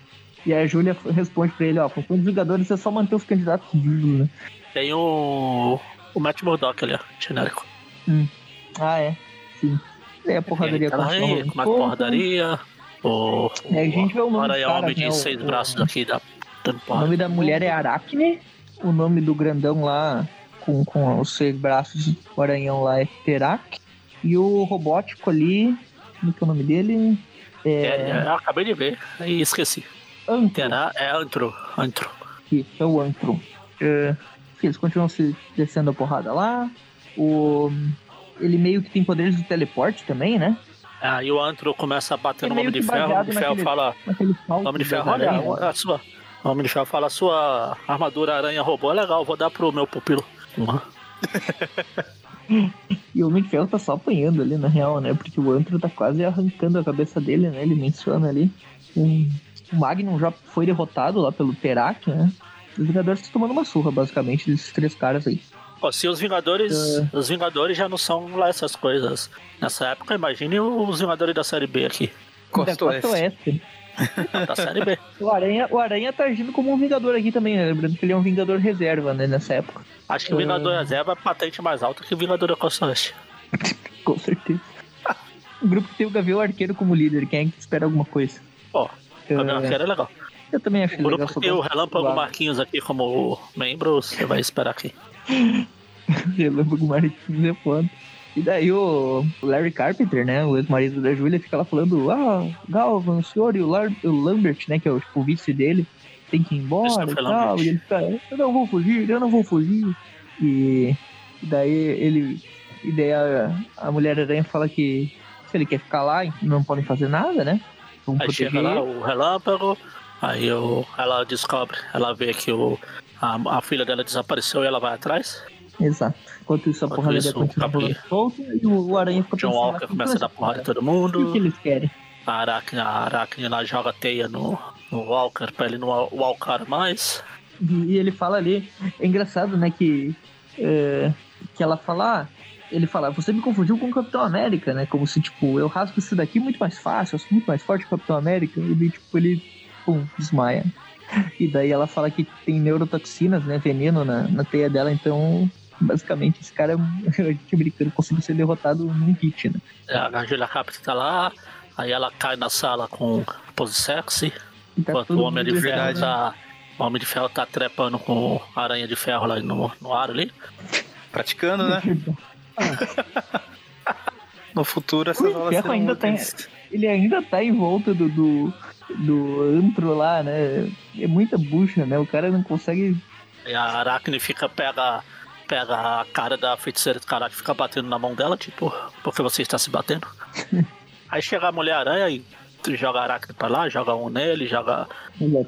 E aí a Júlia responde pra ele: Ó, com os Vingadores é só manter os candidatos vivos, né? Tem o. O Matt Murdock ali, ó, genérico. Hum. Ah, é. Sim. É a porradaria tá aí, com uma porradaria. O, é, a gente vê o nome é homem de né, seis o, braços aqui da O nome da mulher é Aracne. O nome do grandão lá, com, com os seis braços, o aranhão lá é Terak. E o robótico ali, como que é o nome dele? É... é eu acabei de ver e esqueci. Antro. é Antro. Antro. Isso, é o Antro. É, eles continuam se descendo a porrada lá. O, ele meio que tem poderes de teleporte também, né? Aí o Antro começa a bater no Homem de Ferro. O Homem de Ferro fala. Homem de Ferro, olha, a sua. O Homem de Ferro fala: sua armadura aranha robô é legal, vou dar pro meu pupilo. E o Homem de Ferro tá só apanhando ali, na real, né? Porque o Antro tá quase arrancando a cabeça dele, né? Ele menciona ali. O Magnum já foi derrotado lá pelo Terak, né? Os Vingadores estão tomando uma surra, basicamente, desses três caras aí. Pô, se os Vingadores. É. Os Vingadores já não são lá essas coisas. Nessa época, imagine os Vingadores da série B aqui. Costa, Costa Oeste. da série B. O Aranha, o Aranha tá agindo como um Vingador aqui também, né? Lembrando que ele é um Vingador reserva, né, nessa época. Acho que o Vingador uh... reserva é patente mais alta que o Vingador da Costa Oeste. Com certeza. o grupo que tem o Gavião Arqueiro como líder, quem é que espera alguma coisa? Pô, o Gavião Arqueiro é legal. Eu também acho o legal. tem o Relâmpago Marquinhos aqui como membro, você vai esperar aqui. Relâmpago Marquinhos é foda. E daí o Larry Carpenter, né, o ex-marido da Julia, fica lá falando, ah, Galvan, o senhor e o, Lar o Lambert, né, que é o, tipo, o vice dele, tem que ir embora e tal. E ele fica, eu não vou fugir, eu não vou fugir. E, e daí ele. E daí a, a Mulher Aranha fala que se ele quer ficar lá, não podem fazer nada, né? Vamos Aí proteger. chega lá o relâmpago, Aí eu, ela descobre, ela vê que o, a, a filha dela desapareceu e ela vai atrás. Exato. Enquanto isso, a Enquanto porrada dela continua solta e o Aranha fica John Walker começa a dar porrada em todo mundo. O que eles querem? A Aracne, a Aracne lá joga teia no, no Walker pra ele não walcar mais. E ele fala ali, é engraçado, né, que, é, que ela fala, ah, ele fala, você me confundiu com o Capitão América, né, como se, tipo, eu rasgo isso daqui muito mais fácil, eu sou muito mais forte que o Capitão América, e, tipo, ele pum, desmaia. E daí ela fala que tem neurotoxinas, né? Veneno na, na teia dela, então basicamente esse cara, a gente brincando, conseguiu ser derrotado num hit, né? É, a Julia Capri tá lá, aí ela cai na sala com pose sexy, tá enquanto o Homem de Ferro tá. O Homem de Ferro tá trepando com aranha de ferro lá no, no ar ali. Praticando, né? no futuro essas aulas ainda tem, Ele ainda tá em volta do, do do antro lá, né? É muita bucha, né? O cara não consegue. E a Aracne fica, pega, pega a cara da feiticeira do caralho, fica batendo na mão dela, tipo, porque você está se batendo. Aí chega a Mulher-Aranha e joga a Aracne pra lá, joga um nele, joga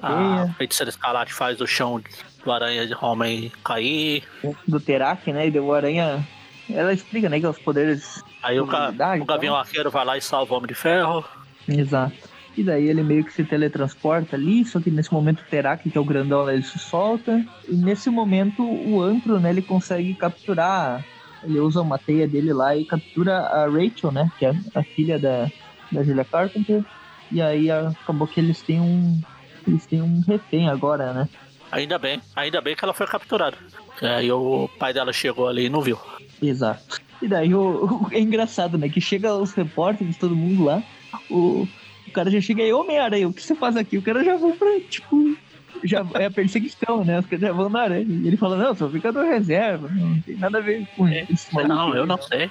a feiticeira escarlate faz o chão do aranha de homem cair. Do Terak, né? E deu o aranha. Ela explica, né? Que os poderes. Aí o, o Gavião Arqueiro vai lá e salva o Homem de Ferro. Exato. E daí ele meio que se teletransporta ali, só que nesse momento o Terak, que é o grandão, né, ele se solta. E nesse momento o Antro, né, ele consegue capturar. Ele usa uma teia dele lá e captura a Rachel, né? Que é a filha da, da Julia Carpenter. E aí acabou que eles têm um. Eles têm um refém agora, né? Ainda bem, ainda bem que ela foi capturada. Aí o pai dela chegou ali e não viu. Exato. E daí o, o, é engraçado, né? Que chega os repórteres, todo mundo lá. O, o cara já chega aí, Homem-Aranha, o que você faz aqui? O cara já vão pra, tipo, já é a perseguição, né? Os caras já vão na aranha. E ele fala, não, sou ficador reserva, não tem nada a ver com é, isso. Não, eu não sei.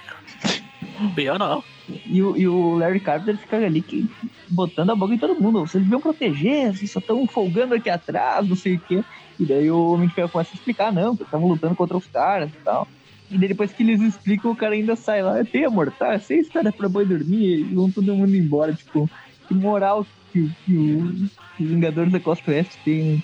Eu não. E o, e o Larry Carpenter fica ali que, botando a boca em todo mundo. Vocês deviam proteger, vocês só estão folgando aqui atrás, não sei o quê. E daí o Homem de Ferro começa a explicar, não, que estavam lutando contra os caras e tal. E depois que eles explicam, o cara ainda sai lá, tem amor, tá? Seis caras pra boi dormir e vão todo mundo embora, tipo que moral que, que os Vingadores da Costa Oeste têm.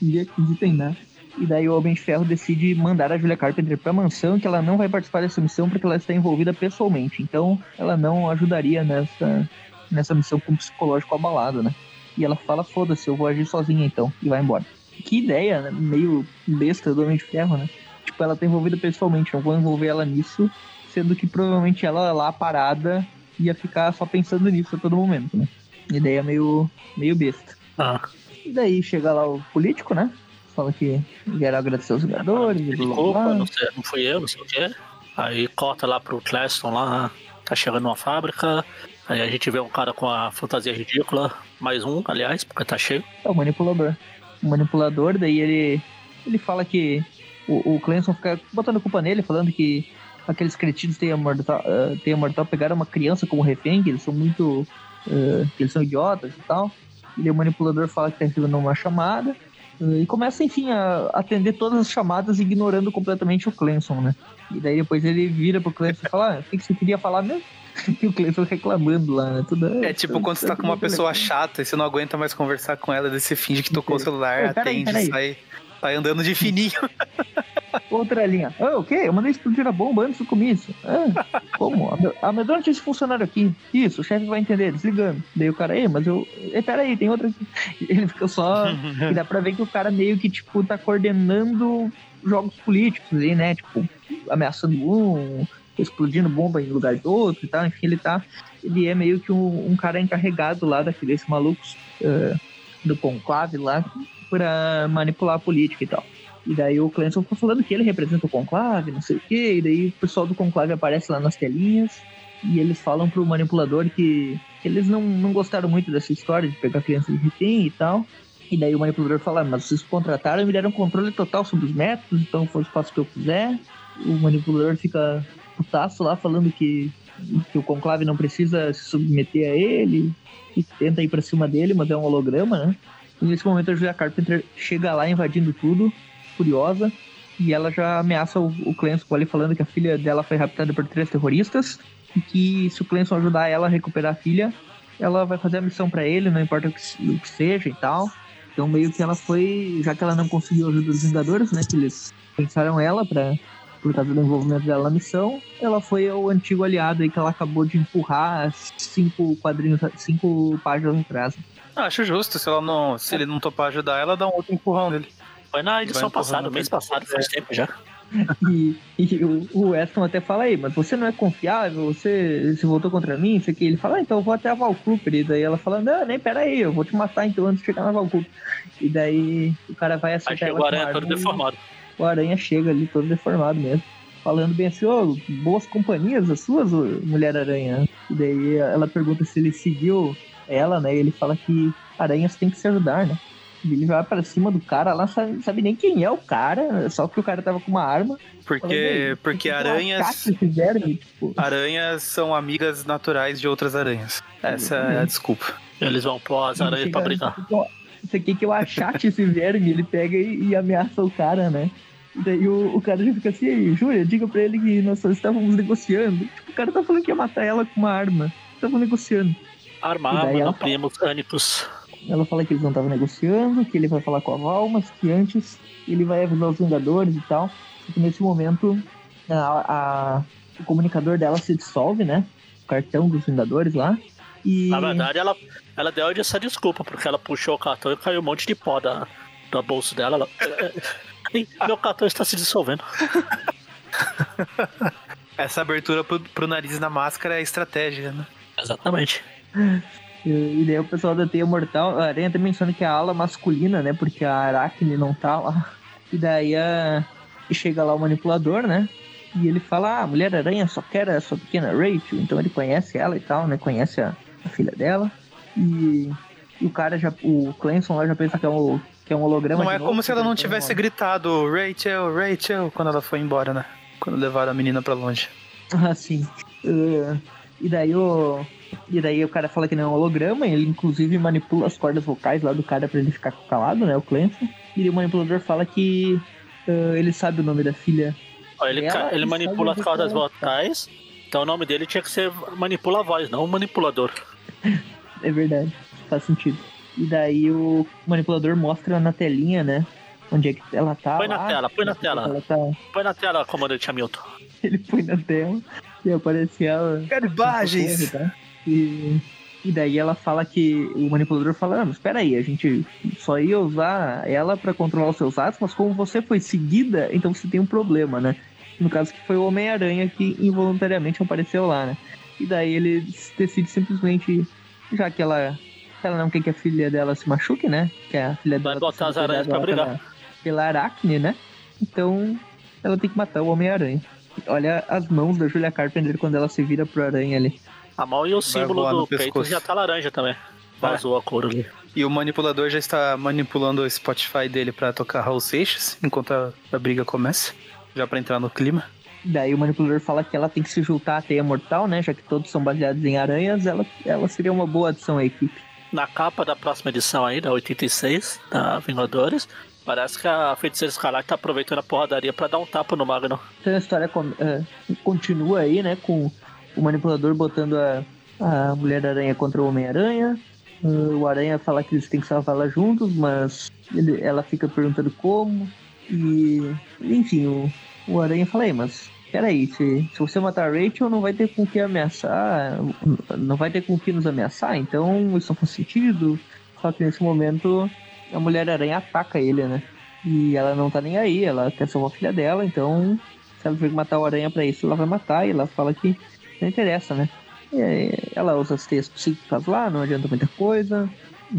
Ninguém acredita em nada. E daí o Homem de Ferro decide mandar a Julia Carpenter pra mansão, que ela não vai participar dessa missão porque ela está envolvida pessoalmente. Então ela não ajudaria nessa, nessa missão com o psicológico abalado, né? E ela fala, foda-se, eu vou agir sozinha então, e vai embora. Que ideia, né? meio besta do Homem de Ferro, né? Tipo, ela tá envolvida pessoalmente, não vou envolver ela nisso, sendo que provavelmente ela lá parada ia ficar só pensando nisso a todo momento, né? Ideia meio, meio besta. Ah, E daí chega lá o político, né? Fala que quer agradecer os jogadores, e blá, blá, desculpa, blá. não, sei, não fui eu, não sei o quê. Aí corta lá pro Cleston lá, tá chegando numa fábrica. Aí a gente vê um cara com a fantasia ridícula, mais um, aliás, porque tá cheio. É o manipulador. O manipulador, daí ele, ele fala que o, o Clemson fica botando culpa nele, falando que aqueles cretinos têm a mortal, eh, têm a mortal pegaram uma criança como refém, que eles são muito. eh, que eles são idiotas e tal. E o manipulador fala que tá recebendo uma chamada. eh, e começa, enfim, a atender todas as chamadas, ignorando completamente o Clemson, né? E daí depois ele vira pro Clemson e fala: ah, o que, que você queria falar mesmo? E o Clemson reclamando lá, né? Tudo, É tipo quando você tá com uma pessoa chata e você não aguenta mais conversar com ela, daí você finge que tocou o celular, atende, peraí. sai, sai andando de fininho. Outra linha. Ah, o quê? Eu mandei explodir a bomba antes do comício. Ah, como? A Amedronte esse funcionário aqui. Isso, o chefe vai entender, desligando. Daí o cara, ei, mas eu. Ei, peraí, tem outra. Ele fica só. e dá pra ver que o cara meio que, tipo, tá coordenando jogos políticos aí, né? Tipo, ameaçando um, explodindo bomba em lugar de outro e tal. Enfim, ele tá. Ele é meio que um, um cara encarregado lá daqueles malucos ah, do conclave lá pra manipular a política e tal. E daí o Clemson fica falando que ele representa o conclave, não sei o quê. E daí o pessoal do conclave aparece lá nas telinhas. E eles falam pro manipulador que, que eles não, não gostaram muito dessa história de pegar criança de refém e tal. E daí o manipulador fala, "Ah, mas vocês contrataram e me deram controle total sobre os métodos, então eu faço o que eu quiser. O manipulador fica putaço lá falando que, que o conclave não precisa se submeter a ele. E tenta ir pra cima dele, mas é um holograma, né? E nesse momento a Julia Carpenter chega lá invadindo tudo, furiosa, e ela já ameaça o, o Clemson ali falando que a filha dela foi raptada por três terroristas e que se o Clemson ajudar ela a recuperar a filha, ela vai fazer a missão pra ele, não importa o que, o que seja e tal. Então meio que ela foi, já que ela não conseguiu a ajuda dos Vingadores, né, que eles pensaram ela para por causa do envolvimento dela na missão, ela foi ao antigo aliado aí que ela acabou de empurrar cinco quadrinhos, cinco páginas atrás. Ah, Acho justo, se, ela não, se ele não topar ajudar ela, dá um outro empurrão nele. Foi na edição passada, mês passado, faz tempo já. E, e o, o Weston até fala aí, mas você não é confiável, você se voltou contra mim, isso aqui. Ele fala, ah, então eu vou até a Val Cooper. E daí ela fala, não, nem pera aí, eu vou te matar então antes de chegar na Val Cooper. E daí o cara vai Aí acertar ela o Aranha todo deformado. O Aranha chega ali todo deformado mesmo. Falando bem assim, ô, boas companhias as suas, ô, Mulher-Aranha. E daí ela pergunta se ele seguiu ela, né? Ele fala que aranhas tem que se ajudar, né? Ele vai pra cima do cara lá, sabe, sabe nem quem é o cara, só que o cara tava com uma arma. Porque, "Ei, porque aranhas. atacar esse verme", tipo. Aranhas são amigas naturais de outras aranhas. Essa é a desculpa. Eles vão pôr as aranhas pra brigar. Isso aqui que eu achate esse verme, ele pega e, e ameaça o cara, né? E daí o, o cara já fica assim, "Ei, Júlia, diga pra ele que nós só estávamos negociando. Tipo, o cara tá falando que ia matar ela com uma arma. Estavam negociando. Arma, E daí arma, ela não fala- primos ânicos. Ela fala que eles não estavam negociando, que ele vai falar com a Val, mas que antes ele vai avisar os Vingadores e tal. Só que nesse momento a, a- o comunicador dela se dissolve, né? O cartão dos Vingadores lá. E Na verdade, ela, ela deu essa desculpa, porque ela puxou o cartão e caiu um monte de pó da, da bolsa dela. Ela, "É, é, meu cartão está se dissolvendo. Essa abertura pro, pro nariz na máscara é estratégia, né? Exatamente. E, daí o pessoal da Teia Mortal, a Aranha até menciona que é a ala masculina, né? Porque a Aracne não tá lá. E daí a... chega lá o manipulador, né? E ele fala, ah, a Mulher-Aranha só quer a sua pequena Rachel. Então ele conhece ela e tal, né? Conhece a, a filha dela. E, e o cara já... O Clemson lá já pensa que é um, que é um holograma Não é novo, como se ela não porque ele tivesse tem gritado Rachel, Rachel, quando ela foi embora, né? Quando levaram a menina pra longe. Ah, sim. Uh, e daí o. E daí o cara fala que não é um holograma, ele inclusive manipula as cordas vocais lá do cara pra ele ficar calado, né? O Clemson. E daí o manipulador fala que uh, ele sabe o nome da filha. Ó, Ele, Ela ca- ele sabe manipula as cordas tá. vocais, então o nome dele tinha que ser Manipula a Voz, não Manipulador. É verdade, faz sentido. E daí o manipulador mostra na telinha, né? onde é que ela tá. Põe na lá, tela, põe na é que tela. Ela tá. Põe na tela, comandante Hamilton. Ele põe na tela e aparece ela. Tá? E, e daí ela fala que o manipulador fala: Não, mas espera aí, a gente só ia usar ela pra controlar os seus atos, mas como você foi seguida, então você tem um problema, né? No caso que foi o Homem-Aranha que involuntariamente apareceu lá, né? E daí ele decide simplesmente, já que ela, ela não quer que a filha dela se machuque, né? Que a filha Vai dela botar tá as aranhas pra brigar. Pela, pela Aracne, né? Então ela tem que matar o Homem-Aranha. Olha as mãos da Julia Carpenter quando ela se vira pro aranha ali. A mão e o símbolo do peito pescoço. já tá laranja também. Vazou a cor ali. E o manipulador já está manipulando o Spotify dele pra tocar Raul Seixas enquanto a, a briga começa. Já pra entrar no clima. Daí o manipulador fala que ela tem que se juntar à teia mortal, né? Já que todos são baseados em aranhas, ela, ela seria uma boa adição à equipe. Na capa da próxima edição aí, da 86, da Vingadores, parece que a Feiticeira Escarlate tá aproveitando a porradaria pra dar um tapa no Magno. Então a história com- eh, continua aí, né? Com o manipulador botando a, a Mulher-Aranha contra o Homem-Aranha. Eh, o Aranha fala que eles têm que salvá-la juntos, mas ele- ela fica perguntando como. E, enfim, o, o Aranha fala aí, mas peraí, se, se você matar a Rachel, não vai ter com que ameaçar, não vai ter com que nos ameaçar, então isso não faz sentido. Só que nesse momento a Mulher-Aranha ataca ele, né? E ela não tá nem aí, ela quer salvar a filha dela, então se ela tiver matar o Aranha pra isso, ela vai matar, e ela fala que não interessa, né? E aí, ela usa as teias psíquicas lá, não adianta muita coisa.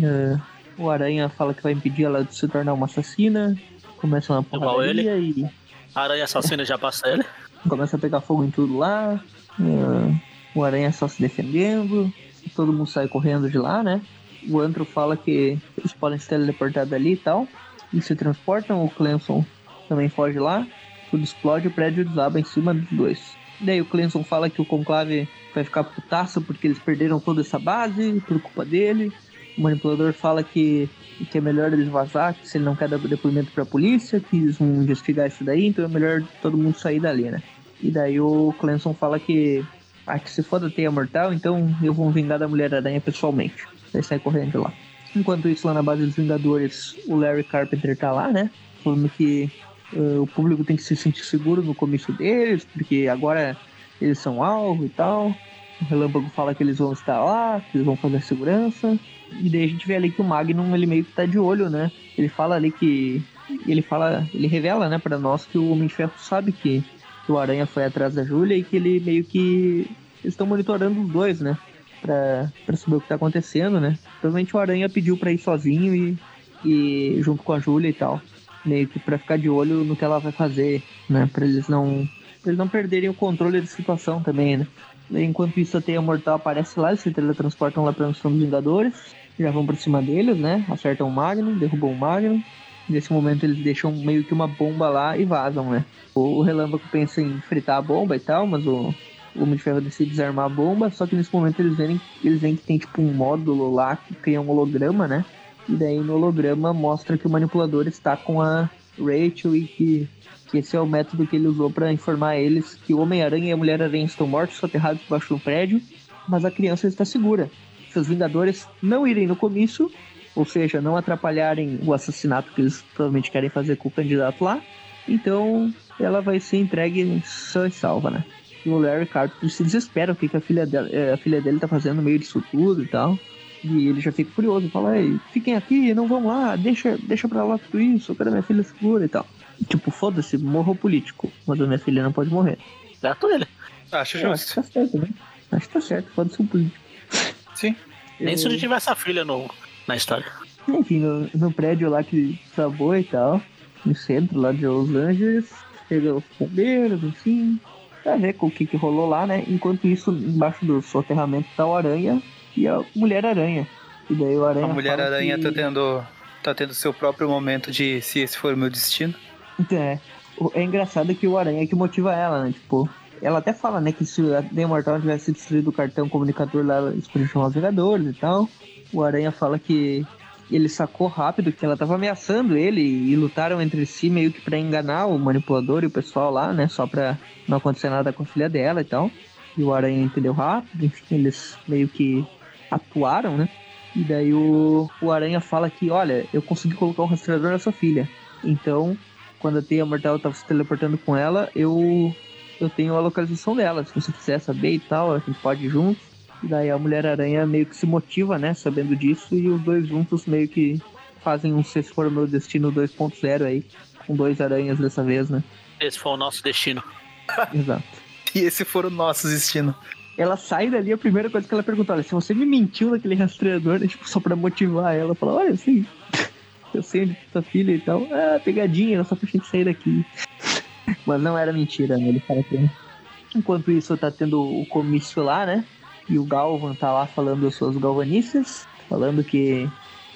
É, o Aranha fala que vai impedir ela de se tornar uma assassina. Começa uma porradaria e A aranha assassina já passa ele. começa a pegar fogo em tudo lá. É, o Aranha só se defendendo. Todo mundo sai correndo de lá, né? O Antro fala que eles podem se teleportar dali e tal. E se transportam. O Clemson também foge lá. Tudo explode o prédio desaba em cima dos dois. Daí o Clemson fala que o Conclave vai ficar putaço porque eles perderam toda essa base por culpa dele. O manipulador fala que, que é melhor eles vazar, que se ele não quer dar depoimento pra polícia, que eles vão investigar isso daí, então é melhor todo mundo sair dali, né? E daí o Clemson fala que, ah, que se for da teia mortal, então eu vou vingar da Mulher-Aranha pessoalmente. Daí sai correndo lá. Enquanto isso, lá na base dos Vingadores, o Larry Carpenter tá lá, né? Falando que eh, o público tem que se sentir seguro no comício deles, porque agora eles são alvo e tal. O Relâmpago fala que eles vão estar lá, que eles vão fazer a segurança. E daí a gente vê ali que o Magnum, ele meio que tá de olho, né? Ele fala ali que... Ele fala... Ele revela, né, pra nós que o Homem de Ferro sabe que, que o Aranha foi atrás da Júlia e que ele meio que... Eles estão monitorando os dois, né? Pra, pra saber o que tá acontecendo, né? Provavelmente o Aranha pediu pra ir sozinho e... E junto com a Júlia e tal. Meio que pra ficar de olho no que ela vai fazer, né? Pra eles não... Pra eles não perderem o controle da situação também, né? Enquanto isso, a Teia Mortal aparece lá, eles se teletransportam lá Missão dos Vingadores. Já vão pra cima deles, né? Acertam o Magnum, derrubam o Magnum. Nesse momento eles deixam meio que uma bomba lá e vazam, né? O, o Relâmpago pensa em fritar a bomba e tal, mas o, o Homem de Ferro decide desarmar a bomba. Só que nesse momento eles veem, eles veem que tem tipo um módulo lá que cria um holograma, né? E daí no holograma mostra que o manipulador está com a Rachel e que, que esse é o método que ele usou para informar eles que o Homem-Aranha e a Mulher-Aranha estão mortos, soterrados debaixo do prédio, mas a criança está segura. Se os Vingadores não irem no comício, ou seja, não atrapalharem o assassinato que eles provavelmente querem fazer com o candidato lá, então ela vai ser entregue sã e salva, né? E o Larry Carter se desespera o que, que a, filha dela, eh, a filha dele tá fazendo no meio disso tudo e tal. E ele já fica furioso, fala, Ei, fiquem aqui, não vão lá, deixa, deixa pra lá tudo isso, eu quero minha filha segura e tal. Tipo, foda-se, morro político, mas a minha filha não pode morrer. Certo ele. Acho Eu acho que justo. tá certo, né? Acho que tá certo, foda-se o político. Sim. Nem se Eu- ele tivesse a filha no, na história. Enfim, no, no prédio lá que sabou e tal, no centro lá de Los Angeles, chega os bombeiros, enfim, pra ver com o que, que rolou lá, né? Enquanto isso, embaixo do soterramento tá o Aranha e a Mulher-Aranha. E daí o Aranha. A Mulher-Aranha fala tá tendo, tá tendo seu próprio momento de se esse for o meu destino. Então, é. É engraçado que o Aranha é que motiva ela, né? Tipo, ela até fala, né, que se a The Immortal tivesse destruído o cartão comunicador lá, eles podiam chamar os Vingadores e tal. O Aranha fala que ele sacou rápido que ela tava ameaçando ele e lutaram entre si meio que pra enganar o manipulador e o pessoal lá, né? Só pra não acontecer nada com a filha dela e tal. E o Aranha entendeu rápido, enfim, eles meio que atuaram, né? E daí o, o Aranha fala que, olha, eu consegui colocar um rastreador na sua filha. Então, quando a Teia Mortal tava se teleportando com ela, eu eu tenho a localização dela. Se você quiser saber e tal, a gente pode ir juntos. E daí a Mulher-Aranha meio que se motiva, né, sabendo disso, e os dois juntos meio que fazem um Se For Meu Destino 2.0 aí, com dois aranhas dessa vez, né? Esse foi o nosso destino. Exato. E esse for o nosso destino. Ela sai dali, a primeira coisa que ela pergunta, olha, se você me mentiu naquele rastreador, né, tipo, só pra motivar ela, fala, olha, assim, eu sei onde tá sua filha e tal. Ah, pegadinha, só pra gente sair daqui. Mas não era mentira, né? Ele fala que. Enquanto isso, tá tendo o comício lá, né? E o Galvan tá lá falando as suas galvanistas, falando que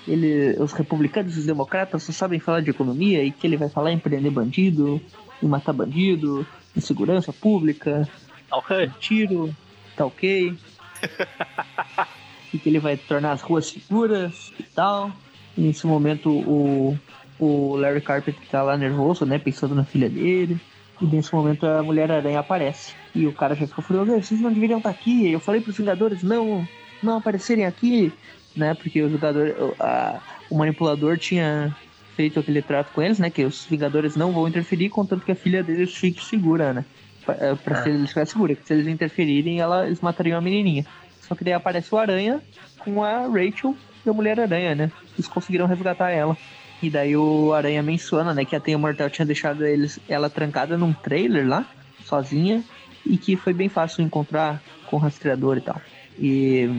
ele, os republicanos e os democratas só sabem falar de economia e que ele vai falar em prender bandido, em matar bandido, em segurança pública, Ok. tiro, tá ok. e que ele vai tornar as ruas seguras e tal. E nesse momento o, o Larry Carpenter tá lá nervoso, né? Pensando na filha dele. E nesse momento a Mulher-Aranha aparece. E o cara já ficou furioso, "Eh, vocês não deveriam estar aqui. Eu falei pros Vingadores não, não aparecerem aqui, né? Porque o Vingador, a- o manipulador tinha feito aquele trato com eles, né? Que os Vingadores não vão interferir, contanto que a filha deles fique segura, né? Pra, é, pra É. se eles ficarem seguros. Que se eles interferirem, ela, eles matariam a menininha. Só que daí aparece o Aranha com a Rachel e a Mulher-Aranha, né? Eles conseguiram resgatar ela. E daí o Aranha menciona, né, que a Teia Mortal tinha deixado eles, ela trancada num trailer lá, sozinha, e que foi bem fácil encontrar com o rastreador e tal. E,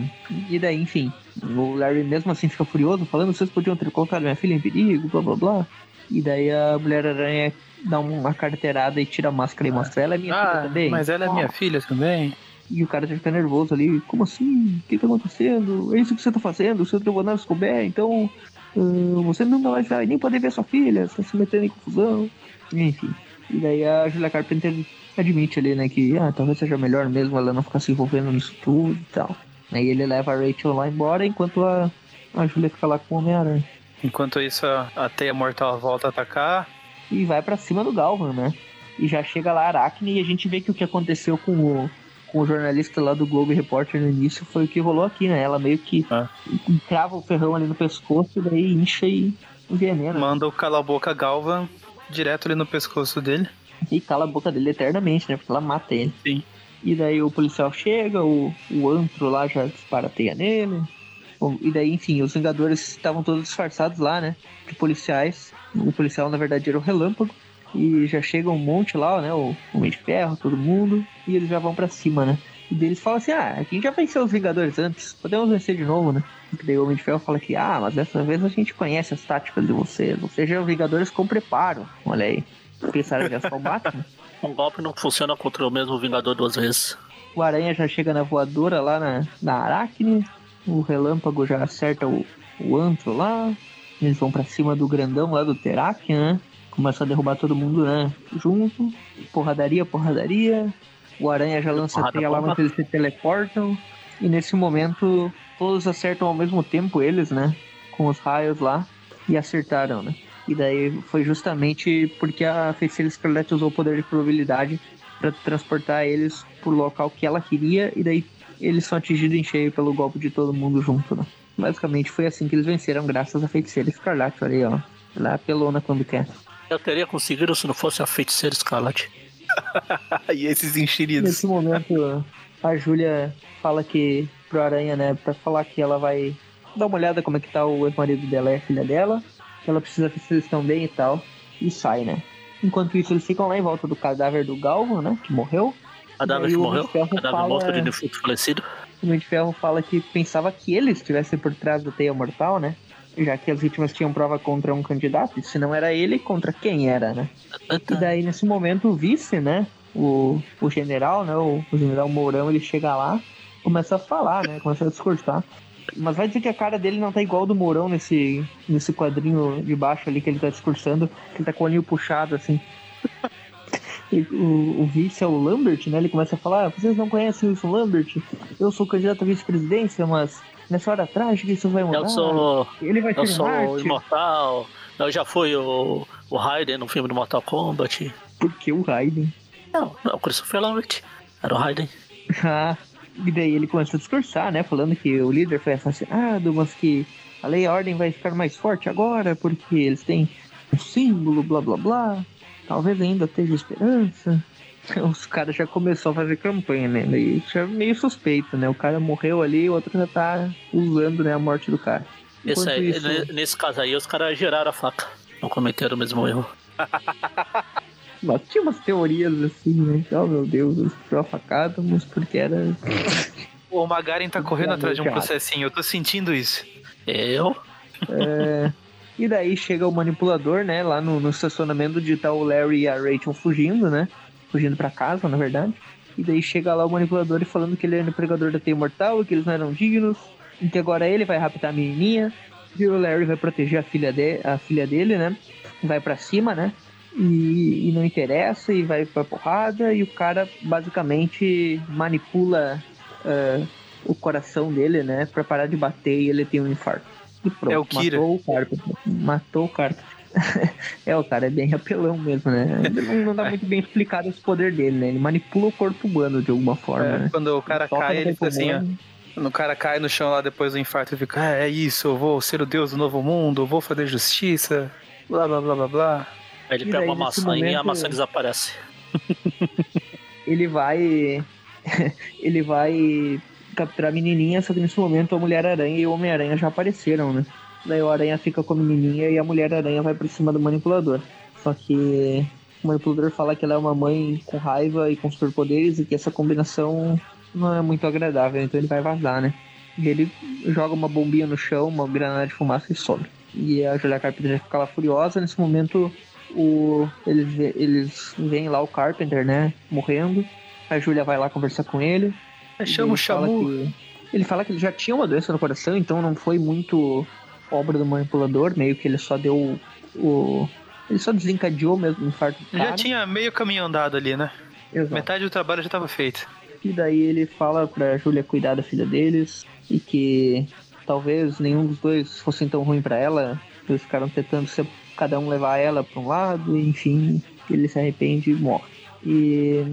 e daí, enfim, o Larry mesmo assim fica furioso, falando vocês podiam ter colocado minha filha em perigo, blá blá blá. E daí a Mulher-Aranha dá uma carteirada e tira a máscara e mostra ela é minha filha Ah, também. mas ela é minha filha também. E o cara já fica nervoso ali. Como assim? O que tá acontecendo? É isso que você tá fazendo? O seu tribunal descober, então ah, você mais vai nem poder ver sua filha, você tá se metendo em confusão. Enfim. E daí a Julia Carpenter admite ali, né, que ah, talvez seja melhor mesmo ela não ficar se envolvendo nisso tudo e tal. Aí ele leva a Rachel lá embora enquanto a, a Julia fica lá com o Homem-Aranha. Enquanto isso, a, teia mortal volta a atacar. e vai pra cima do Galvan, né? E já chega lá a Aracne e a gente vê que o que aconteceu com o, com o jornalista lá do Globo Repórter no início foi o que rolou aqui, né? Ela meio que Ah. crava o ferrão ali no pescoço e daí incha e envenena. Manda o cala-boca Galvan direto ali no pescoço dele. E cala a boca dele eternamente, né? Porque ela mata ele. Sim. E daí o policial chega, o, o antro lá já dispara a teia nele. E daí, enfim, os Vingadores estavam todos disfarçados lá, né? De policiais. O policial, na verdade, era o Relâmpago. E já chega um monte lá, né? O Homem de Ferro, todo mundo. E eles já vão pra cima, né? E daí eles falam assim: ah, a gente já venceu os Vingadores antes, podemos vencer de novo, né? E daí o Homem de Ferro fala que, ah, mas dessa vez a gente conhece as táticas de vocês. Vocês já Vingadores com preparo. Olha aí. Pensaram que é só o Batman? Um golpe não funciona contra o mesmo Vingador duas vezes. O Aranha já chega na voadora lá na, na Aracne. O Relâmpago já acerta o, o Antro lá. Eles vão pra cima do grandão lá do Terac, né? Começa a derrubar todo mundo, né? Junto. Porradaria, porradaria. O Aranha já lança a Porrada, teia lá, mas eles se teleportam. E nesse momento, todos acertam ao mesmo tempo eles, né? Com os raios lá. E acertaram, né? E daí foi justamente porque a Feiticeira Escarlate usou o poder de probabilidade para transportar eles pro local que ela queria e daí eles são atingidos em cheio pelo golpe de todo mundo junto, né? Basicamente foi assim que eles venceram, graças à feiticeira Escarlate, olha aí, ó. Ela é apelona quando quer. Eu teria conseguido se não fosse a feiticeira Scarlet. e esses enxeridos. Nesse momento, a Júlia fala que pro Aranha, né, pra falar que ela vai dar uma olhada como é que tá o ex-marido dela e a filha dela, que ela precisa ver se eles estão bem e tal, e sai, né? Enquanto isso, eles ficam lá em volta do cadáver do Galvan, né, que morreu. Daí que morreu, fala- morto de defunto falecido. O Homem de Ferro fala que pensava que ele estivesse por trás da teia mortal, né? Já que as vítimas tinham prova contra um candidato, e se não era ele, contra quem era, né? E daí, nesse momento, o vice, né? O, o general, né? O, o general Mourão, ele chega lá, começa a falar, né? Começa a discursar. Mas vai dizer que a cara dele não tá igual ao do Mourão nesse, nesse quadrinho de baixo ali que ele tá discursando, que ele tá com o olhinho puxado, assim. O, o vice é o Lambert, né? Ele começa a falar: ah, vocês não conhecem o Wilson Lambert? Eu sou candidato à vice-presidência, mas nessa hora trágica isso vai mudar. Eu sou, Ele vai eu sou Marte. imortal. Eu já fui o, o Raiden no filme do Mortal Kombat. Por que o Raiden? Não, é o Christopher Lambert. Era o Raiden. Ah, e daí ele começa a discursar, né? Falando que o líder foi assassinado, mas que a lei e a ordem vai ficar mais forte agora, porque eles têm um símbolo, blá blá blá. Talvez ainda esteja esperança. Os caras já começou a fazer campanha, né? Isso é meio suspeito, né? O cara morreu ali, o outro já tá usando né, a morte do cara. Isso aí, isso... Nesse caso aí, os caras geraram a faca. Não cometeram o mesmo erro. Mas tinha umas teorias assim, né? Oh meu Deus, estourou a facada, mas porque era. O Magaren tá correndo atrás de um processinho, eu tô sentindo isso. Eu? É. E daí chega o manipulador, né? Lá no, no estacionamento de tá o Larry e a Rachel fugindo, né? Fugindo para casa, na verdade. E daí chega lá o manipulador e falando que ele é o empregador da Teia Mortal, que eles não eram dignos, e que agora ele vai raptar a menininha. E o Larry vai proteger a filha, de, a filha dele, né? Vai para cima, né? E, e, não interessa, e vai pra porrada, e o cara basicamente manipula uh, o coração dele, né? Pra parar de bater e ele tem um infarto. E pronto, é o Kira. matou o Carter. Matou o Carter. é, o cara é bem apelão mesmo, né? Não, não dá muito bem explicado esse poder dele, né? Ele manipula o corpo humano de alguma forma, é, né? Quando o cara cai, ele fica assim, ó. Quando o cara cai no chão lá depois do infarto, ele fica, ah, é isso, eu vou ser o deus do novo mundo, eu vou fazer justiça, blá blá blá blá blá. Aí ele e pega uma maçã momento... e a maçã desaparece. ele vai. ele vai capturar a menininha, só que nesse momento a Mulher-Aranha e o Homem-Aranha já apareceram, né? Daí o Aranha fica com a menininha e a Mulher-Aranha vai pra cima do manipulador. Só que o manipulador fala que ela é uma mãe com raiva e com superpoderes e que essa combinação não é muito agradável, então ele vai vazar, né? E ele joga uma bombinha no chão, uma granada de fumaça e some. E a Julia Carpenter fica lá furiosa. Nesse momento, o, eles, eles veem lá o Carpenter, né? Morrendo. A Julia vai lá conversar com ele. Chama o Shamu. ele fala que ele já tinha uma doença no coração, então não foi muito obra do manipulador, meio que ele só deu o. Ele só desencadeou mesmo o infarto do. Já tinha meio caminho andado ali, né? Exato. Metade do trabalho já estava feito. E daí ele fala pra Júlia cuidar da filha deles e que talvez nenhum dos dois fosse tão ruim para ela. Eles ficaram tentando ser, cada um levar ela para um lado, e enfim, ele se arrepende e morre. E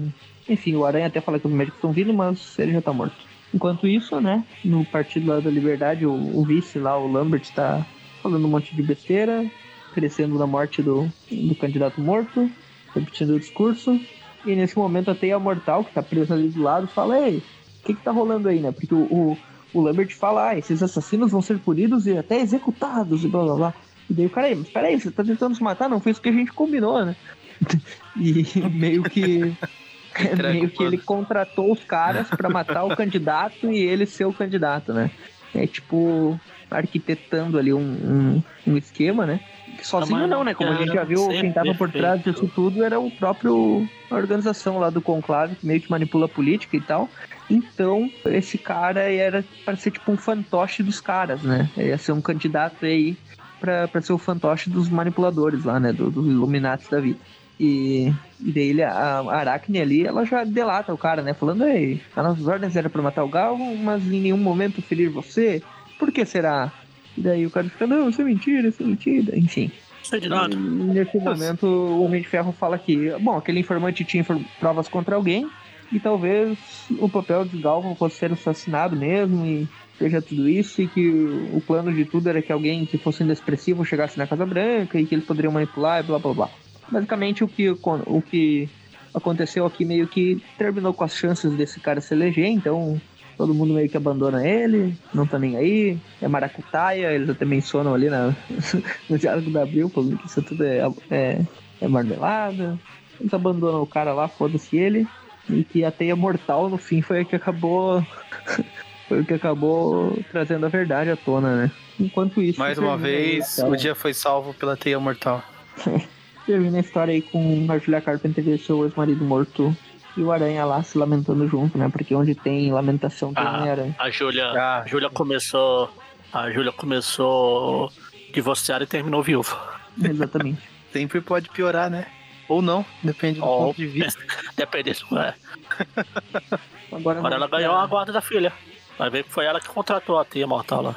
enfim, o Aranha até fala que os médicos estão vindo, mas ele já tá morto. Enquanto isso, né, no Partido lá da Liberdade, o, o vice lá, o Lambert, tá falando um monte de besteira, crescendo na morte do, do candidato morto, repetindo o discurso. E nesse momento a Teia Mortal, que tá presa ali do lado, fala, ei, o que que tá rolando aí, né? Porque o, o, o Lambert fala, ah, esses assassinos vão ser punidos e até executados e blá blá blá. E daí o cara, mas peraí, você tá tentando se matar? Não foi isso que a gente combinou, né? e meio que meio que ele contratou os caras para matar o candidato e ele ser o candidato, né? É tipo arquitetando ali um, um, um esquema, né? Sozinho não, né? Como a gente já viu, quem tava por trás disso tudo era o próprio a organização lá do Conclave, que meio que manipula a política e tal. Então, esse cara era para ser tipo um fantoche dos caras, né? Ia ser um candidato aí para ser o fantoche dos manipuladores lá, né? Do, dos Illuminati da vida. E, e daí ele, a, Aracne ali, ela já delata o cara, né? Falando, ei, as nossas ordens eram pra matar o Galvo, mas em nenhum momento ferir você. Por que será? E daí o cara fica, não, isso é mentira, isso é mentira. Enfim. Sei de nada. E, nesse momento, o Homem de Ferro fala que, bom, aquele informante tinha provas contra alguém, e talvez o papel de Galvo fosse ser assassinado mesmo, e seja tudo isso, e que o plano de tudo era que alguém que fosse inexpressivo chegasse na Casa Branca, e que eles poderiam manipular, e blá blá blá. Basicamente, o que, o que aconteceu aqui meio que terminou com as chances desse cara se eleger, então todo mundo meio que abandona ele, não tá nem aí, é maracutaia, eles até mencionam ali na, no diálogo da Abril, falando que isso tudo é, é, é marmelada. Eles abandonam o cara lá, foda-se ele, e que a teia mortal no fim foi o que acabou. foi o que acabou trazendo a verdade à tona, né? Enquanto isso. Mais uma vez, o dia foi salvo pela teia mortal. termina a história aí com a Julia Carpenter e seu ex-marido morto e o Aranha lá se lamentando junto, né? Porque onde tem lamentação tem ah, Aranha. A Julia, ah. a Julia começou. A Julia começou divorciada e terminou viúva. Exatamente. Sempre pode piorar, né? Ou não, depende do oh, ponto de vista. depende, é. Agora, Agora ela ganhou a guarda da filha. Vai ver que foi ela que contratou a tia mortal lá.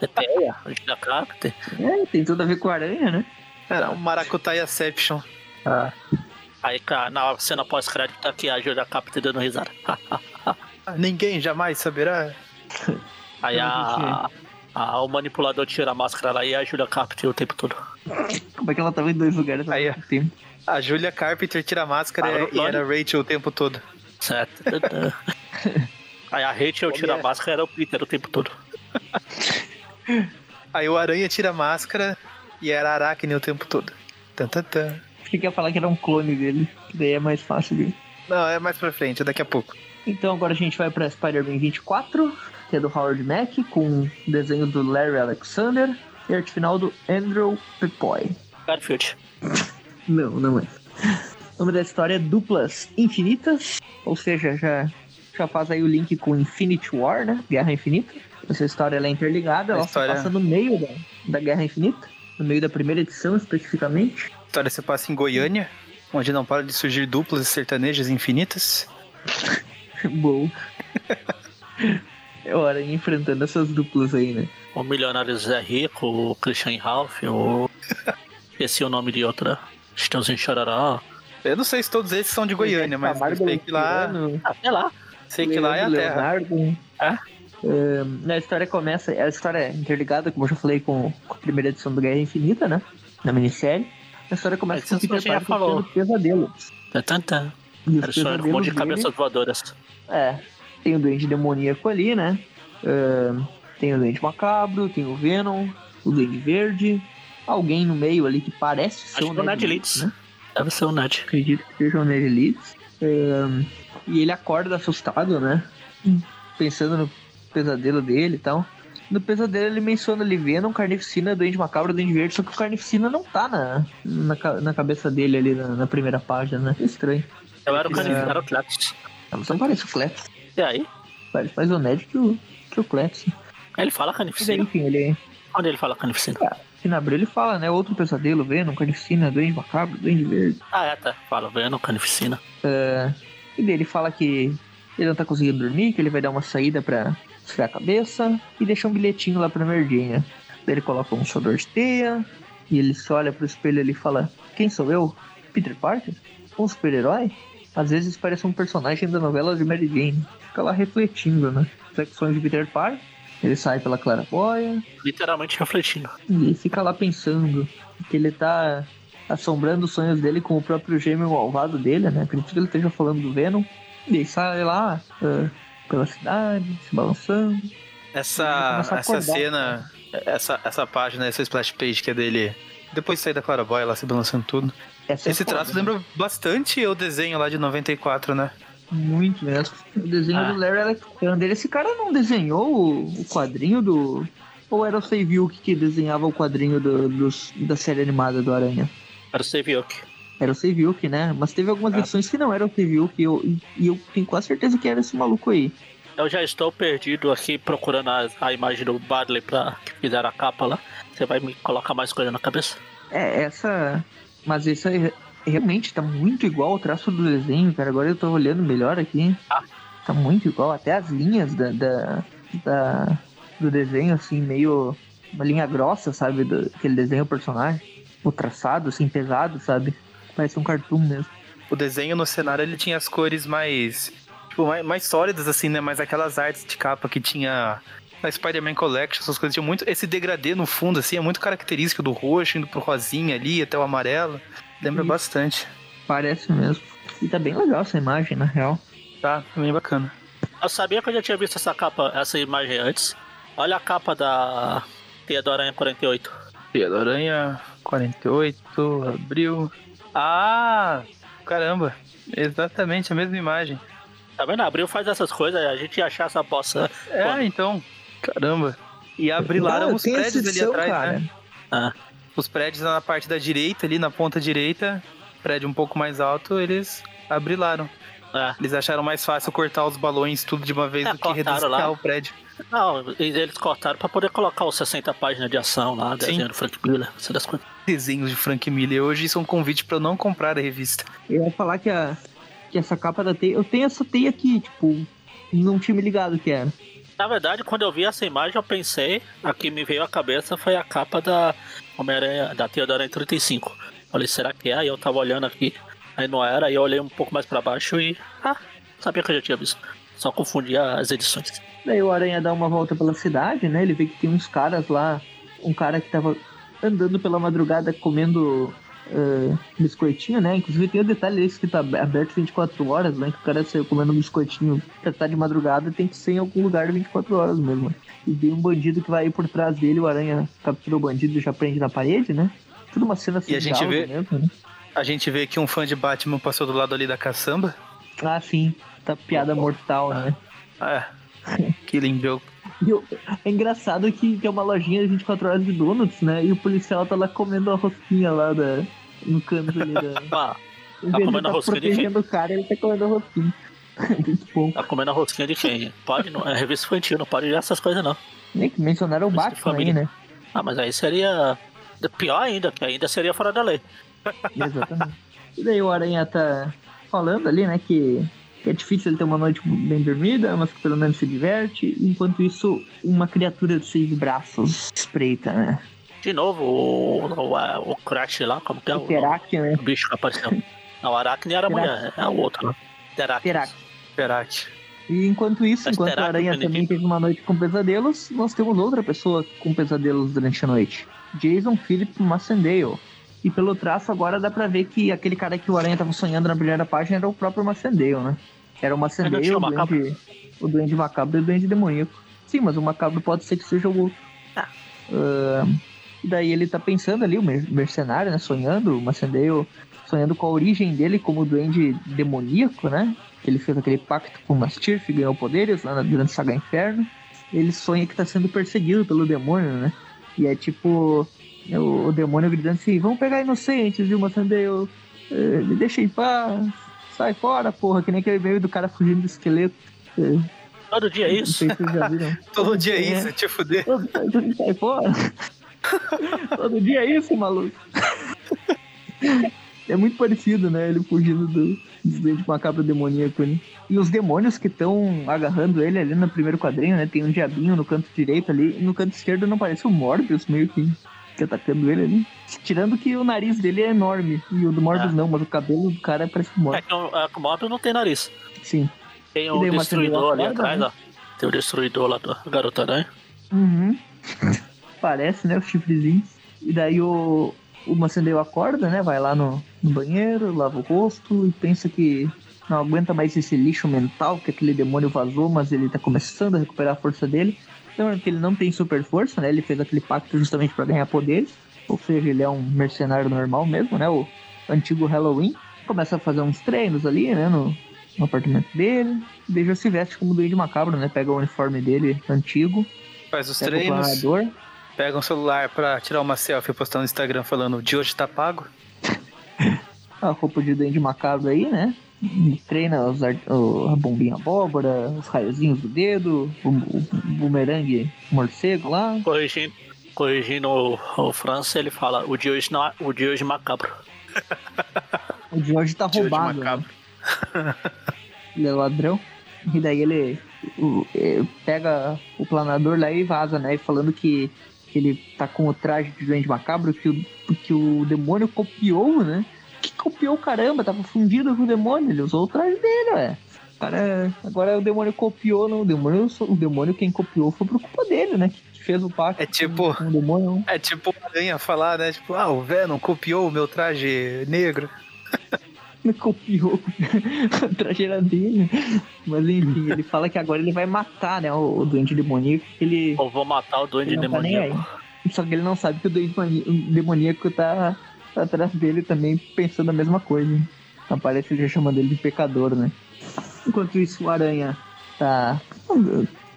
É teia, a Julia Carpenter. É, tem tudo a ver com a aranha, né? Era um Maracutaiaception. Ah. Aí, cara, na cena pós-crédito tá aqui a Julia Capta dando risada. Ninguém jamais saberá. Aí a, Ah, o manipulador tira a máscara lá e a Julia Carpenter o tempo todo. Como é que ela tava em dois lugares ao Aí, tempo? A Julia Carpenter tira a máscara Ah, e era a Rachel o tempo todo. Certo. Aí a Rachel tira a máscara e era o Peter o tempo todo. Aí o Aranha tira a máscara e era Aracne o tempo todo. Tan, tan, tan. Achei que ia falar que era um clone dele, que daí é mais fácil de. Não, é mais pra frente, é daqui a pouco. Então agora a gente vai pra Spider-Man 24, que é do Howard Mack, com desenho do Larry Alexander e arte final do Andrew Pepoy. Garfield. Não, não é. O nome da história é Duplas Infinitas, ou seja, já, já faz aí o link com Infinity War, né? Guerra Infinita. Essa história ela é interligada, A ela história- se passa no meio da, da Guerra Infinita, no meio da primeira edição especificamente. A história se passa em Goiânia, onde não para de surgir duplas e sertanejas infinitas. Bom. É hora de ir enfrentando essas duplas aí, né? O Milionário Zé Rico, o Christian Ralph, o. Esse é o nome de outra. Estãozinho Chororó. Eu não sei se todos esses são de Goiânia, mas eu Camargo sei que lá, Luciano, Ah, sei lá. sei que lá é a terra. Leonardo. É? É, a história começa, a história é interligada, como eu já falei, com, com a primeira edição do Guerra Infinita, né? Na minissérie. A história começa Mas com o Peter Parker falou. tendo pesadelos. Tan, tan, tan. E os Era só um monte de dele- cabeças voadoras. É, tem o Duende Demoníaco ali, né? É, tem o Duende Macabro, tem o Venom, o Duende Verde, alguém no meio ali que parece ser Acho é o Ned Leeds. né? Deve ser o Ned. Acredito que seja o Ned Leeds. É, e ele acorda assustado, né? Pensando no pesadelo dele e tal. No pesadelo ele menciona ali Venom, Carnificina, Duende Macabro, Duende Verde, só que o Carnificina não tá na, na, na cabeça dele ali na, na primeira página, né? Estranho. Eu era o É. Canifero, era o Cletus. Mas não parece o Cletus. E aí? Parece mais o Ned que o, que o Cletus. Ele fala Canificina. enfim, ele... Onde ele fala Canificina? Aqui na abril ele fala, né? Outro pesadelo, Venom, Carnificina, Duende Macabro, Duende Verde. Ah, é, tá. Fala Venom, Canificina. E daí ele fala que ele não tá conseguindo dormir, que ele vai dar uma saída pra esfriar a cabeça e deixa um bilhetinho lá pra Merdinha. Daí ele coloca um sodor de teia e ele se olha pro espelho e fala: Quem sou eu? Peter Parker? Um super-herói? Às vezes parece um personagem da novela de Mary Jane. Fica lá refletindo, né? Reflexões de Peter Parker. Ele sai pela claraboia Literalmente refletindo. e fica lá pensando que ele tá assombrando os sonhos dele com o próprio gêmeo malvado dele, né? Acredito que ele esteja falando do Venom. E aí sai lá ah, pela cidade, se balançando. Essa, essa cena, essa, essa página, essa splash page que é dele, depois de sair da Claraboy, lá se balançando tudo. Essa é Esse foda, traço né? lembra bastante o desenho lá de 94, né? Muito mesmo. O desenho Ah. do Larry Alexander. Esse cara não desenhou o, o quadrinho do. Ou era o Seiviuk que desenhava o quadrinho do, dos- da série animada do Aranha? Era o Seviuk. Era o Seiviuk, né? Mas teve algumas Ah. edições que não eram o Seiviuk e eu, e- eu tenho quase certeza que era esse maluco aí. Eu já estou perdido aqui procurando a, a imagem do Badley pra que fizeram a capa lá. Você vai me colocar mais coisa na cabeça? É, essa. Mas esse aí realmente tá muito igual ao traço do desenho, cara. Agora eu tô olhando melhor aqui. Ah. Tá muito igual. Até as linhas da, da, da- do desenho, assim, meio. Uma linha grossa, sabe? Do, que ele desenha o personagem. O traçado, assim, pesado, sabe? Parece um cartoon mesmo. O desenho no cenário ele tinha as cores mais. Tipo, mais, mais sólidas, assim, né? Mas aquelas artes de capa que tinha na Spider-Man Collection, essas coisas tinha muito. Esse degradê no fundo, assim, é muito característico do roxo, indo pro rosinha ali, até o amarelo. Lembra Isso. bastante. Parece mesmo. E tá bem legal essa imagem, na real. Tá, bem bacana. Eu sabia que eu já tinha visto essa capa, essa imagem antes. Olha a capa da Teia do Aranha 48. Tia da Aranha 48, abril. Ah! Caramba! Exatamente a mesma imagem. Tá vendo? Abril faz essas coisas, a gente ia achar essa bossa. É, Quando? então. Caramba. E abrilaram os prédios ali edição, atrás, cara. né? Ah, Os prédios na parte da direita, ali na ponta direita, prédio um pouco mais alto, eles abrilaram. É. Eles acharam mais fácil cortar os balões tudo de uma vez É, do que lá. o prédio. Não, eles cortaram pra poder colocar os 60 páginas de ação lá, desenho do Frank Miller, essas coisas. Desenhos de Frank Miller. Hoje isso é um convite pra eu não comprar a revista. Eu ia falar que, a, que essa capa da teia. Eu tenho essa teia aqui, tipo. Não tinha me ligado que era. Na verdade, quando eu vi essa imagem, eu pensei, a que me veio à cabeça foi a capa da Homem-Aranha, da Teia do Aranha 35. Falei, será que é? Aí eu tava olhando aqui, aí não era, aí eu olhei um pouco mais pra baixo e. Ah, sabia que eu já tinha visto. Só confundia as edições. Daí o Aranha dá uma volta pela cidade, né? Ele vê que tem uns caras lá. Um cara que tava andando pela madrugada comendo uh, biscoitinho, né? Inclusive tem o detalhe esse que tá aberto 24 horas, né? Que o cara saiu comendo biscoitinho pra estar de madrugada tem que ser em algum lugar 24 horas mesmo. E tem um bandido que vai ir por trás dele, o Aranha captura o bandido e já prende na parede, né? Tudo uma cena assim. E a gente vê. Mesmo, né? A gente vê que um fã de Batman passou do lado ali da caçamba. Ah, sim. Tá piada mortal, né? É. Killing joke. é engraçado que tem uma lojinha de 24 horas de donuts, né? E o policial tá lá comendo a rosquinha lá da, no canto ali da. Ah, tá comendo a rosquinha de quem? o cara, ele tá comendo a rosquinha. Tá comendo a rosquinha de quem? Pode, não, é revista infantil, não pode essas coisas não. Nem que mencionaram o Batman aí, né? Ah, mas aí seria pior ainda, que ainda seria fora da lei. Exatamente. E daí o Aranha tá falando ali, né, que que é difícil ele ter uma noite bem dormida, mas que pelo menos se diverte. Enquanto isso, uma criatura de seis braços espreita, né? De novo, o, o, o Crash lá, como que é? O, Terac, né? o bicho que apareceu. Não, o Aracne era a mulher, é o outro, né? Terac. Terac. E enquanto isso, Mas enquanto a Aranha também teve uma noite com pesadelos, nós temos outra pessoa com pesadelos durante a noite. Jason Philip Massendale e pelo traço agora dá pra ver que aquele cara que o Aranha tava sonhando na primeira página era o próprio Macendale, né? Era o Macendale, o duende, o duende macabro e o duende demoníaco. Sim, mas o macabro pode ser que seja o outro. Ah. Uh, e daí ele tá pensando ali, o mercenário, né? Sonhando, o Macendale sonhando com a origem dele como duende demoníaco, né? Ele fez aquele pacto com o Mastirf e ganhou poderes lá durante Saga Inferno. Ele sonha que tá sendo perseguido pelo demônio, né? E é tipo o, o demônio gritando assim: vamos pegar inocentes, viu, Massandeu? Eh, me deixa em paz, sai fora, porra, que nem aquele meio do cara fugindo do esqueleto. Eh, Todo dia é isso. Todo dia é isso, te fuder. Todo, todo sai fora. Todo dia é isso, maluco. É muito parecido, né? Ele fugindo do, do dente macabro demoníaco ali. E os demônios que estão agarrando ele ali no primeiro quadrinho, né? Tem um diabinho no canto direito ali. E no canto esquerdo não parece o Morbius, meio que que atacando ele ali. Tirando que o nariz dele é enorme. E o do Morbius é. não, mas o cabelo do cara parece um Morbius. É que o, é, o Morbius não tem nariz. Sim. Tem o destruidor ali atrás, né? ó. Tem o destruidor lá do Garota Aranha. Uhum. parece, né? Os chifrezinhos. E daí o, o Macendeu acorda, né? Vai lá no, no banheiro, lava o rosto e pensa que não aguenta mais esse lixo mental que aquele demônio vazou, mas ele tá começando a recuperar a força dele. Então, que ele não tem super força, né? Ele fez aquele pacto justamente para ganhar poderes. Ou seja, ele é um mercenário normal mesmo, né? O antigo Halloween. Começa a fazer uns treinos ali, né? No, no apartamento dele. Já se veste como Duende Macabro, né? Pega o uniforme dele antigo. Faz os treinos. Pega um celular pra tirar uma selfie e postar no Instagram falando de hoje tá pago. a roupa de Duende Macabro aí, né? Treina os, a bombinha abóbora, os raiozinhos do dedo, o, o bumerangue morcego lá. Corrigindo, corrigindo o, o França, ele fala: o de hoje, não, é, o de hoje macabro. o de hoje tá de roubado. Hoje né? ele é ladrão. E daí ele, o, ele pega o planador lá e vaza, né? Falando que, que ele tá com o traje de doente macabro, que o, que o demônio copiou, né? Copiou o caramba, tava fundido com o demônio, ele usou o traje dele, ué. Cara, agora o demônio copiou, não. O demônio, o demônio quem copiou foi por culpa dele, né? Que fez o pacto é tipo, com o demônio. É tipo o Aranha falar, né? Tipo, ah, o Venom copiou o meu traje negro. copiou o traje era dele. Mas enfim, ele fala que agora ele vai matar, né? O, o Duende Demoníaco. Ele. Eu vou matar o Duende tá Demoníaco. Tá Só que ele não sabe que o Duende Demoníaco tá atrás dele também pensando a mesma coisa. Então parece já chamando ele de pecador, né? Enquanto isso, o Aranha tá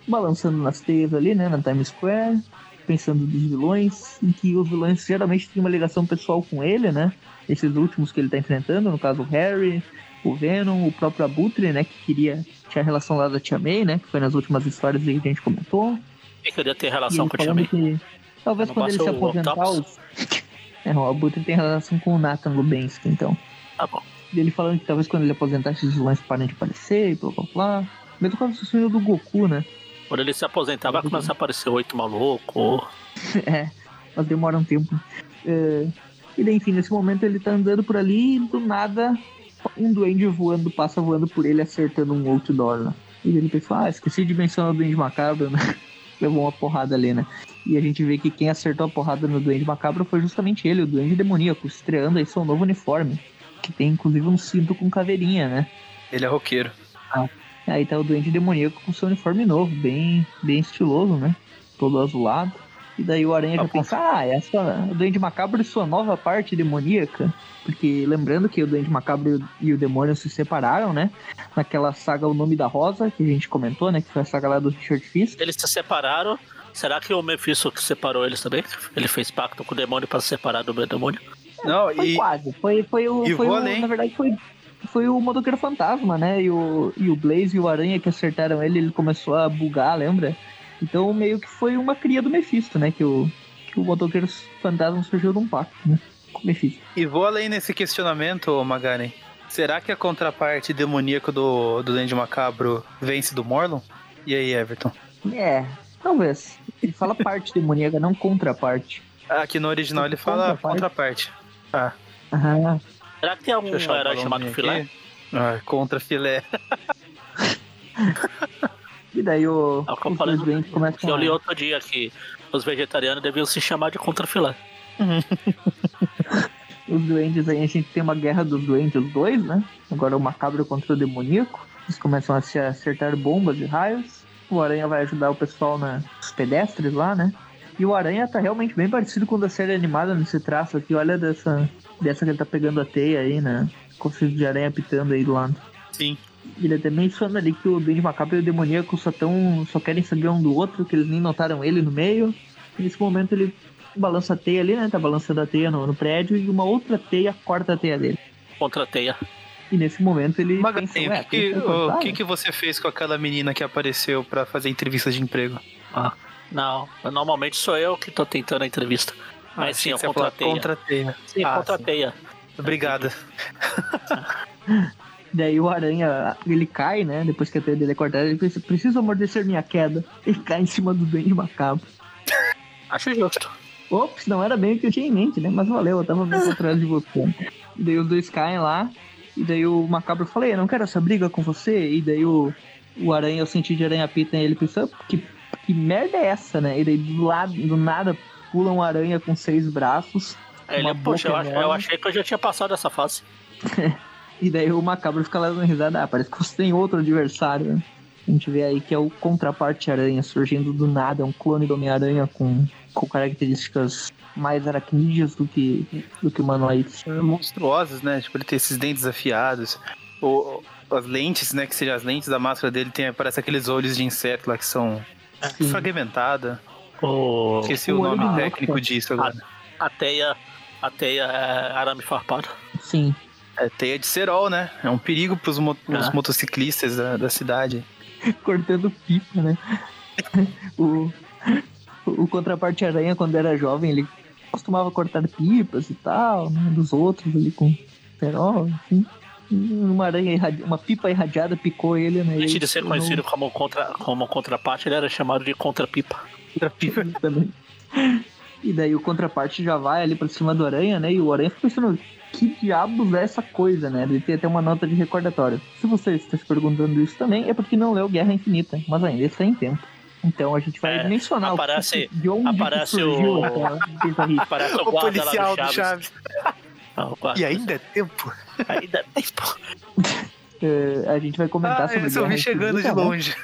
balançando nas teias ali, né, na Times Square, pensando dos vilões, em que os vilões geralmente têm uma ligação pessoal com ele, né? Esses últimos que ele tá enfrentando, no caso o Harry, o Venom, o próprio Abutre, né, que queria tinha relação lá da Tia May, né, que foi nas últimas histórias que a gente comentou. E queria ter relação com a Tia May. Que, talvez quando ele se aposentar, os... É, o Abutre tem relação com o Nathan Lubensky, então. Tá bom. Ele falando que talvez quando ele aposentar esses vilões parem de aparecer e blá blá blá. Mesmo quando o do Goku, né? Quando ele se aposentar, vai começar a aparecer oito maluco. é, mas demora um tempo. É, e daí, enfim, nesse momento ele tá andando por ali e do nada um duende voando, passa voando por ele, acertando um outdoor lá. E ele pensou, ah, esqueci de mencionar o Duende Macabro, né? Levou uma porrada ali, né? E a gente vê que quem acertou a porrada no Duende Macabro foi justamente ele, o Duende Demoníaco, estreando aí seu novo uniforme. Que tem inclusive um cinto com caveirinha, né? Ele é roqueiro. Aí tá o Duende Demoníaco com seu uniforme novo, bem, bem estiloso, né? Todo azulado. E daí o Aranha já pensa, ah, essa o Duende Macabro é sua nova parte demoníaca. Porque lembrando que o Duende Macabro e o demônio se separaram, né? Naquela saga O Nome da Rosa, que a gente comentou, né? Que foi a saga lá do Richard Fisk. Eles se separaram. Será que o Mephisto que separou eles também? Ele fez pacto com o demônio para se separar do demônio? Não, Foi e quase. Foi, foi o. e Foi vou o além. na verdade, foi, foi o motoqueiro fantasma, né? E o, e o Blaze e o Aranha que acertaram ele, ele começou a bugar, lembra? Então meio que foi uma cria do Mephisto, né? Que o, que o motoqueiro fantasma surgiu de um pacto, né? Com o Mephisto. E vou além nesse questionamento, Magaren. Será que a contraparte demoníaca do, do Duende Macabro vence do Morlon? E aí, Everton? É, talvez. Ele fala parte demoníaca, não contraparte. Aqui no original ele fala Contraparte. contraparte. Ah, Aham. Será que tem algum herói chamado aqui. Filé? Ah, contra filé. E daí o, É o que eu os falei no- doentes Que eu li outro dia que os vegetarianos deviam se chamar de contrafilé. Os duendes aí, a gente tem uma guerra dos duendes, os dois, né? Agora o macabro contra o demoníaco. Eles começam a se acertar bombas e raios. O Aranha vai ajudar o pessoal nos pedestres lá, né? E o Aranha tá realmente bem parecido com o da série animada nesse traço aqui. Olha dessa, dessa que ele tá pegando a teia aí, né? Com o fio de aranha pitando aí do lado. Sim. Ele até menciona ali que o Duende Macabro e o Demoníaco só, tão, só querem saber um do outro, que eles nem notaram ele no meio. E nesse momento ele balança a teia ali, né? Tá balançando a teia no, no prédio e uma outra teia corta a teia dele. Contra a teia. E nesse momento ele Magaren, pensa, o ué, que, que- que o cortar, que que você fez com aquela menina que apareceu pra fazer entrevistas de emprego? Não, normalmente sou eu que tô tentando a entrevista. Mas sim, eu Você ia falar contra a teia. Contra a teia. Sim, Ah, contra a sim. teia. Obrigada. Daí o Aranha, ele cai, né? Depois que a teia dele é cortada, ele pensa, preciso amortecer minha queda. E cai em cima do Duende Macabro. Acho justo. Ops, não era bem o que eu tinha em mente, né? Mas valeu, eu tava meio atrás de você. Daí os dois caem lá. E daí o macabro fala, eu não quero essa briga com você. E daí o, o aranha, o sentido de aranha pita, ele pensa, que, que merda é essa, né? E daí do lado, do nada, pula um aranha com seis braços. Uma ele, poxa, eu, eu achei que eu já tinha passado essa fase. E daí o macabro fica lá dando risada. Ah, parece que você tem outro adversário, né? A gente vê aí que é o contraparte aranha surgindo do nada, é um clone do Homem-Aranha com, com características mais aracnídeas do que, do que humanoides. monstruosas, né? Tipo, ele tem esses dentes afiados. O, as lentes, né? Que sejam as lentes da máscara dele, tem, parece aqueles olhos de inseto lá que são Sim. fragmentadas. O, Esqueci o o, nome técnico disso agora. a teia. A teia é arame farpado. Sim. É teia de cerol, né? É um perigo pros mo os Ah. motociclistas da, da cidade. cortando pipa, né? o, o contraparte aranha, quando era jovem, ele costumava cortar pipas e tal, né? Dos outros ali com perol, enfim. Uma aranha irradi- uma pipa irradiada picou ele, né? Antes E de ser conhecido como, contra, como contraparte, ele era chamado de contrapipa. tornou- também. E daí o contraparte já vai ali pra cima do aranha, né? E o aranha fica pensando, que diabos é essa coisa, né? Ele tem até uma nota de recordatório. Se você está se perguntando isso também, é porque não leu Guerra Infinita, mas ainda está em tempo. Então a gente vai É, mencionar o aparece- que- de onde que aparece surgiu o- aquela Penta Hit. Parece o O policial lá do do Chaves. Chaves. Ah, o. E ainda é tempo. Ainda tem, pô. Eh, a gente vai comentar Ah, sobre esse eu vi chegando de né? longe.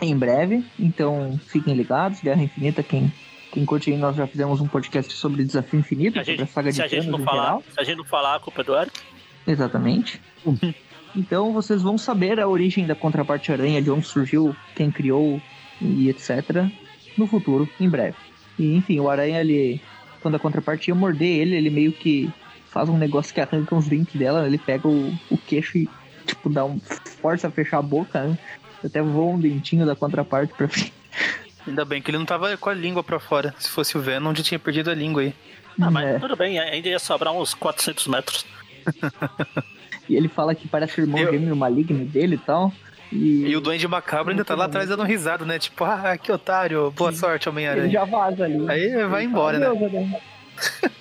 em breve, então fiquem ligados. Guerra Infinita, quem, quem curte aí, nós já fizemos um podcast sobre Desafio Infinito, Se a sobre a gente, saga se de a gente Thanos falar, geral. se a gente não falar, a culpa é do Eric. Exatamente. Então vocês vão saber a origem da contraparte aranha, de onde surgiu, quem criou e etc. no futuro, em breve. E enfim, o aranha, ele, quando a contraparte ia morder ele, ele meio que faz um negócio que arranca os dentes dela, ele pega o, o queixo e tipo dá um força a fechar a boca, né? Até voa um dentinho da contraparte pra frente. Ainda bem que ele não tava com a língua pra fora. Se fosse o Venom, já tinha perdido a língua aí. Ah, mas É. tudo bem, ainda ia sobrar uns 400 metros. E ele fala que parece o irmão Eu- gêmeo maligno dele e tal. E, E o Duende Macabro ainda tá lá atrás dando risada, né? Tipo, ah, que otário, boa sorte, ele Homem-Aranha. já vaza ali. Aí vai Ele embora, fala, né?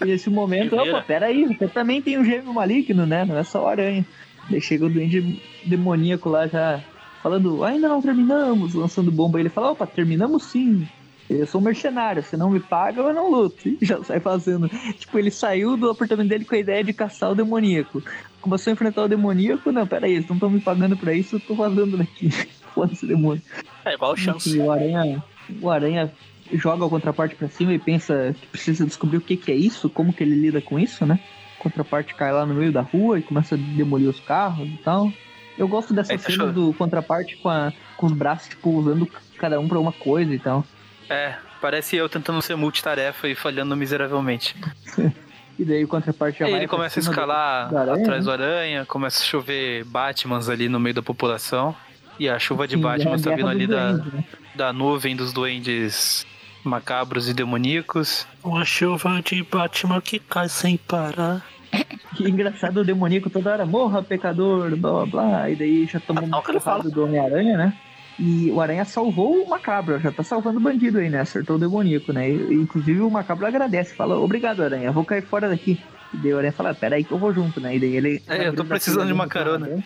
E nesse momento, opa, peraí, você também tem um gêmeo maligno, né? Não é só o aranha. Daí chega o duende demoníaco lá já falando, ainda não terminamos, lançando bomba. Ele fala, opa, terminamos sim. Eu sou um mercenário, se não me paga, eu não luto. E já sai fazendo. Tipo, ele saiu do apartamento dele com a ideia de caçar o demoníaco. Começou a enfrentar o demoníaco, não, pera aí, eles não estão me pagando pra isso, eu tô vazando daqui. Foda-se, demônio. É igual chance. Enfim, o Aranha, o Aranha joga a contraparte pra cima e pensa que precisa descobrir o que, que é isso, como que ele lida com isso, né? A contraparte cai lá no meio da rua e começa a demolir os carros e tal. Eu gosto dessa tá cena do contraparte com, a, com os braços, tipo, usando cada um pra uma coisa e tal. É, parece eu tentando ser multitarefa e falhando miseravelmente. E daí o contraparte já ele começa a do- escalar da aranha, atrás né? do aranha, começa a chover Batmans ali no meio da população. E a chuva de Sim, Batman é a tá guerra vindo ali da, né? da nuvem dos duendes macabros e demoníacos. Uma chuva de Batman que cai sem parar. Que engraçado o demoníaco toda hora, morra pecador, blá blá blá. E daí já tomou Ah, ele porrada do Homem-Aranha, né? E o Aranha salvou o Macabro, já tá salvando o bandido aí, né? Acertou o demoníaco, né? E, inclusive o Macabro agradece, fala, obrigado, Aranha, vou cair fora daqui. E daí o Aranha fala, pera aí que eu vou junto, né? E daí ele. É, eu tô precisando de uma carona.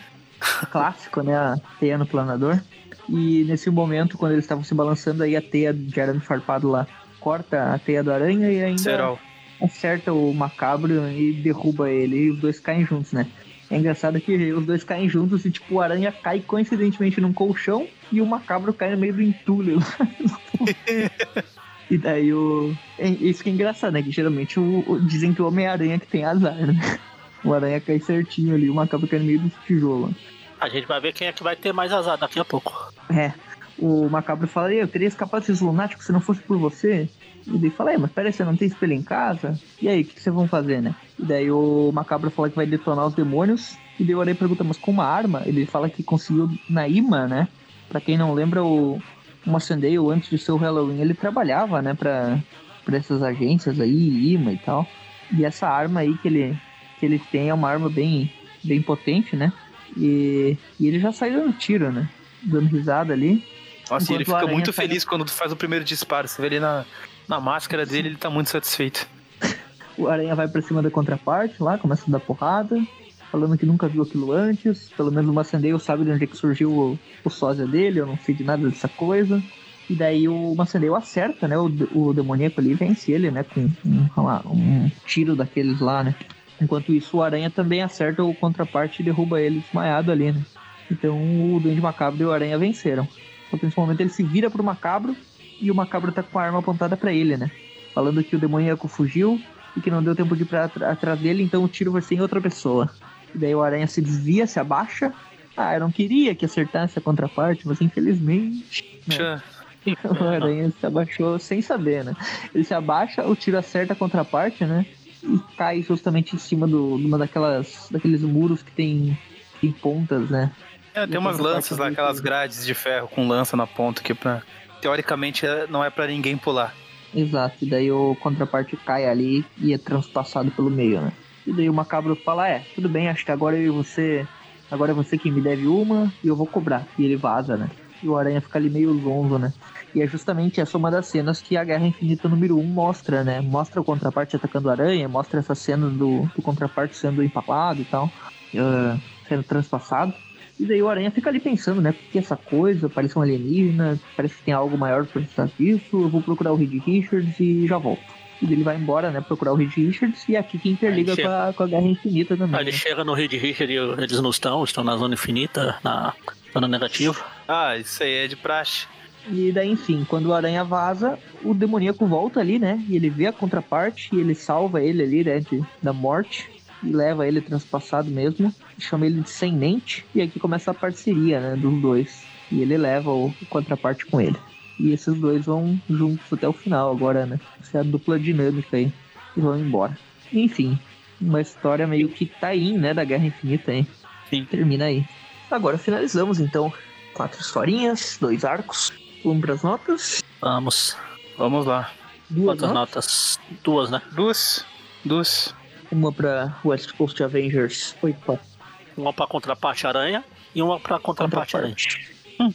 Clássico, né? A teia no planador. E nesse momento, quando eles estavam se balançando, aí a teia de arame farpado lá corta a teia do aranha e ainda Serol. acerta o macabro e derruba ele. E os dois caem juntos, né? É engraçado que os dois caem juntos e, tipo, o aranha cai coincidentemente num colchão e o macabro cai no meio do entulho. e daí o. É isso que é engraçado, né? Que geralmente o, o- dizem que o Homem-Aranha que tem azar, né? O aranha cai certinho ali, o macabro cai no meio dos tijolos. A gente vai ver quem é que vai ter mais azar daqui a pouco. É. O macabro fala, eu teria escapado desses lunáticos se não fosse por você. E daí fala, é, mas peraí, você não tem espelho em casa? E aí, o que, que vocês vão fazer, né? E daí o macabro fala que vai detonar os demônios. E daí o Aranha pergunta, mas com uma arma? Ele fala que conseguiu na IMA, né? Pra quem não lembra, o, Mocendale, antes de ser o Halloween, ele trabalhava, né, pra, pra essas agências aí, IMA e tal. E essa arma aí que ele, que ele tem é uma arma bem, bem potente, né? E, e ele já saiu dando tiro, né? Dando risada ali. Nossa, e ele fica muito feliz quando tu faz o primeiro disparo. Você vê ali na, na máscara dele, ele tá muito satisfeito. O Aranha vai pra cima da contraparte lá, começa a dar porrada, falando que nunca viu aquilo antes. Pelo menos o Macendale sabe de onde é que surgiu o, o sósia dele, eu não sei de nada dessa coisa. E daí o Macendale acerta, né? O, o demoníaco ali vence ele, né? Com um, um tiro daqueles lá, né? Enquanto isso, o Aranha também acerta o contraparte e derruba ele desmaiado ali, né? Então o Duende Macabro e o Aranha venceram. Só que nesse momento ele se vira pro Macabro e o Macabro tá com a arma apontada pra ele, né? Falando que o demoníaco fugiu e que não deu tempo de ir pra atra- atrás dele, então o tiro vai ser em outra pessoa. E daí o Aranha se desvia, se abaixa. Ah, eu não queria que acertasse a contraparte, mas infelizmente Tchan. o Aranha se abaixou sem saber, né? Ele se abaixa, o tiro acerta a contraparte, né? E cai justamente em cima do, de uma daquelas, daqueles muros que tem, tem pontas, né? É, tem umas lanças lá, do- aquelas grades de ferro com lança na ponta que pra, teoricamente é- não é pra ninguém pular. Exato, e daí o contraparte cai ali e é transpassado pelo meio, né? E daí o macabro fala, é, tudo bem, acho que agora e você. Agora é você que me deve uma e eu vou cobrar. E ele vaza, né? E o Aranha fica ali meio zonzo, né? E é justamente essa uma das cenas que a Guerra Infinita número 1 mostra, né? Mostra o contraparte atacando a aranha, mostra essa cena do, do contraparte sendo empalado e tal, ah, sendo transpassado. E daí o Aranha fica ali pensando, né? O que essa coisa? Parece um alienígena, parece que tem algo maior por trás disso. Eu vou procurar o Reed Richards e já volto. E ele vai embora, né? Procurar o Reed Richards e é aqui que interliga com a, com a Guerra Infinita também. Aí ele né? chega no Reed Richard e eles não estão, estão na zona infinita, na zona negativa. Ah, isso aí é de praxe. E daí, enfim, quando o Aranha vaza, o demoníaco volta ali, né? E ele vê a contraparte e ele salva ele ali, né? De, da morte. E leva ele transpassado mesmo. Chama ele de sem mente. E aqui começa a parceria, né? Dos dois. E ele leva o, o contraparte com ele. E esses dois vão juntos até o final agora, né? Essa é a dupla dinâmica aí. E vão embora. Enfim, uma história meio que tá in, né? Da Guerra Infinita aí. Sim. Termina aí. Agora finalizamos então. Quatro historinhas, dois arcos. Vamos pras notas. Vamos. Vamos lá. Duas Quantas notas. notas? Duas, né? Duas. Duas. Uma pra West Coast Avengers. Oito. Uma pra contraparte aranha e uma pra contraparte aranha.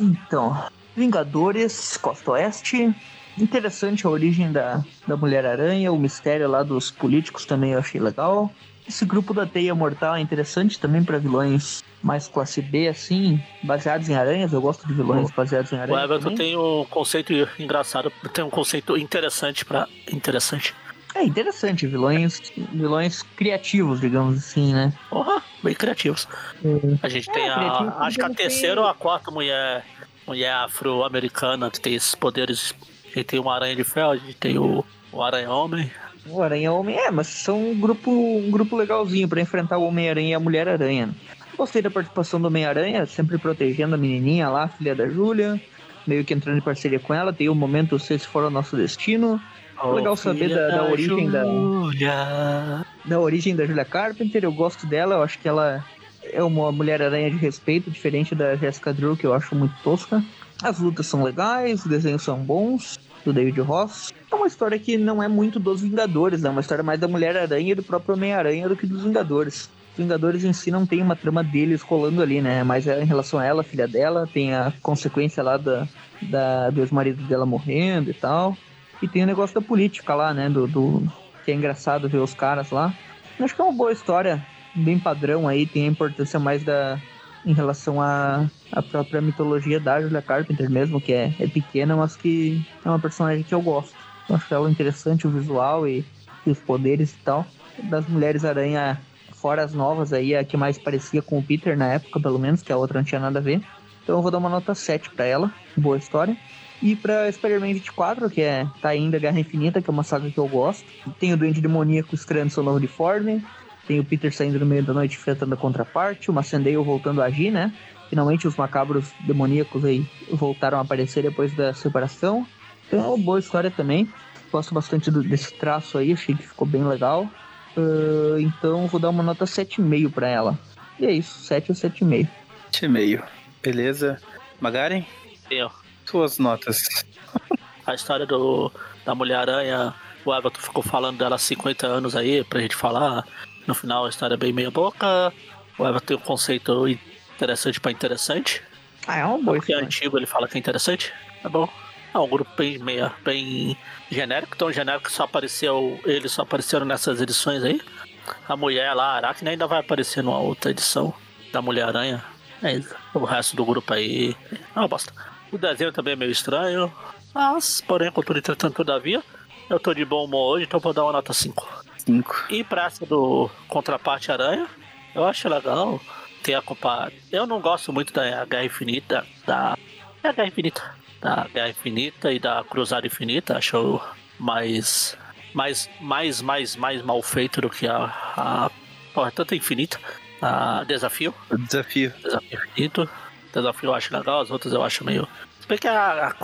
Então, Vingadores, Costa Oeste. Interessante a origem da, da Mulher-Aranha, o mistério lá dos políticos também eu achei legal. Esse grupo da Teia Mortal é interessante também para vilões mais classe B, assim, baseados em aranhas. Eu gosto de vilões O- baseados em O aranhas. Everton também. tem um conceito engraçado, tem um conceito interessante pra. Interessante. É interessante, vilões, vilões criativos, digamos assim, né? Porra, bem criativos. É. A gente É, tem a. Acho que a terceira ou a quarta mulher. Mulher afro-americana que tem esses poderes. A gente tem uma aranha de ferro, a gente tem o, o aranha-homem. O Aranha-Homem é, mas são um grupo, um grupo legalzinho pra enfrentar o Homem-Aranha e a Mulher-Aranha. Gostei da participação do Homem-Aranha, sempre protegendo a menininha lá, filha da Júlia, meio que entrando em parceria com ela. Tem o momento Se Esse For o Nosso Destino. Legal saber da- da origem da- Júlia. Da origem da Julia Carpenter, eu gosto dela, eu acho que ela é uma Mulher-Aranha de respeito, diferente da Jessica Drew, que eu acho muito tosca. As lutas são legais, os desenhos são bons, do David Ross. É uma história que não é muito dos Vingadores, né? É uma história mais da Mulher-Aranha e do próprio Homem-Aranha do que dos Vingadores. Os Vingadores em si não tem uma trama deles rolando ali, né? Mas é em relação a ela, filha dela, tem a consequência lá da, da, do ex-marido dela morrendo e tal. E tem o negócio da política lá, né? Do, do- que é engraçado ver os caras lá. Acho que é uma boa história, bem padrão aí, tem a importância mais da em relação à à própria mitologia da Julia Carpenter mesmo, que é, é pequena, mas que é uma personagem que eu gosto. Eu acho ela interessante, o visual e, e os poderes e tal. Das Mulheres Aranha, fora as novas aí, a que mais parecia com o Peter na época, pelo menos, que a outra não tinha nada a ver. Então eu vou dar uma nota 7 pra ela, boa história. E pra Spider-Man 24, que é tá ainda Guerra Infinita, que é uma saga que eu gosto. Tem o Duende Demoníaco estreando seu novo uniforme. Tem o Peter saindo no meio da noite enfrentando a contraparte. O Macendale voltando a agir, né? Finalmente os macabros demoníacos aí voltaram a aparecer depois da separação. Então é uma boa história também. Gosto bastante do- desse traço aí, achei que ficou bem legal. Ah, então vou dar uma nota 7,5 pra ela. E é isso, 7 ou 7,5. Sete e meio. Beleza. Magaren, ó, suas notas. a história do, da Mulher-Aranha, o Everton ficou falando dela há 50 anos aí pra gente falar. No final a história é bem meia boca. O Everton tem um conceito interessante pra interessante. Ah, é uma boa Porque é antigo, ele fala que é interessante. É bom. É um grupo bem, meia, bem genérico, tão genérico que só apareceu. Eles só apareceram nessas edições aí. A mulher lá, a Aracne, ainda vai aparecer numa outra edição da Mulher-Aranha. É isso. O resto do grupo aí. É uma bosta. O desenho também é meio estranho. Mas, porém, contudo, entretanto, todavia, eu tô de bom humor hoje, então vou dar uma nota 5. Cinco. E pra essa do Contraparte Aranha, eu acho legal ter a compa... Eu não gosto muito da Guerra Infinita, da... É a Guerra Infinita. Da Guerra Infinita e da Cruzada Infinita, acho mais... Mais, mais, mais, mais mal feito do que a... a... Porra, tanto infinita. A Desafio. Desafio. Desafio Infinito. Desafio eu acho legal, as outras eu acho meio... Se bem que a... a-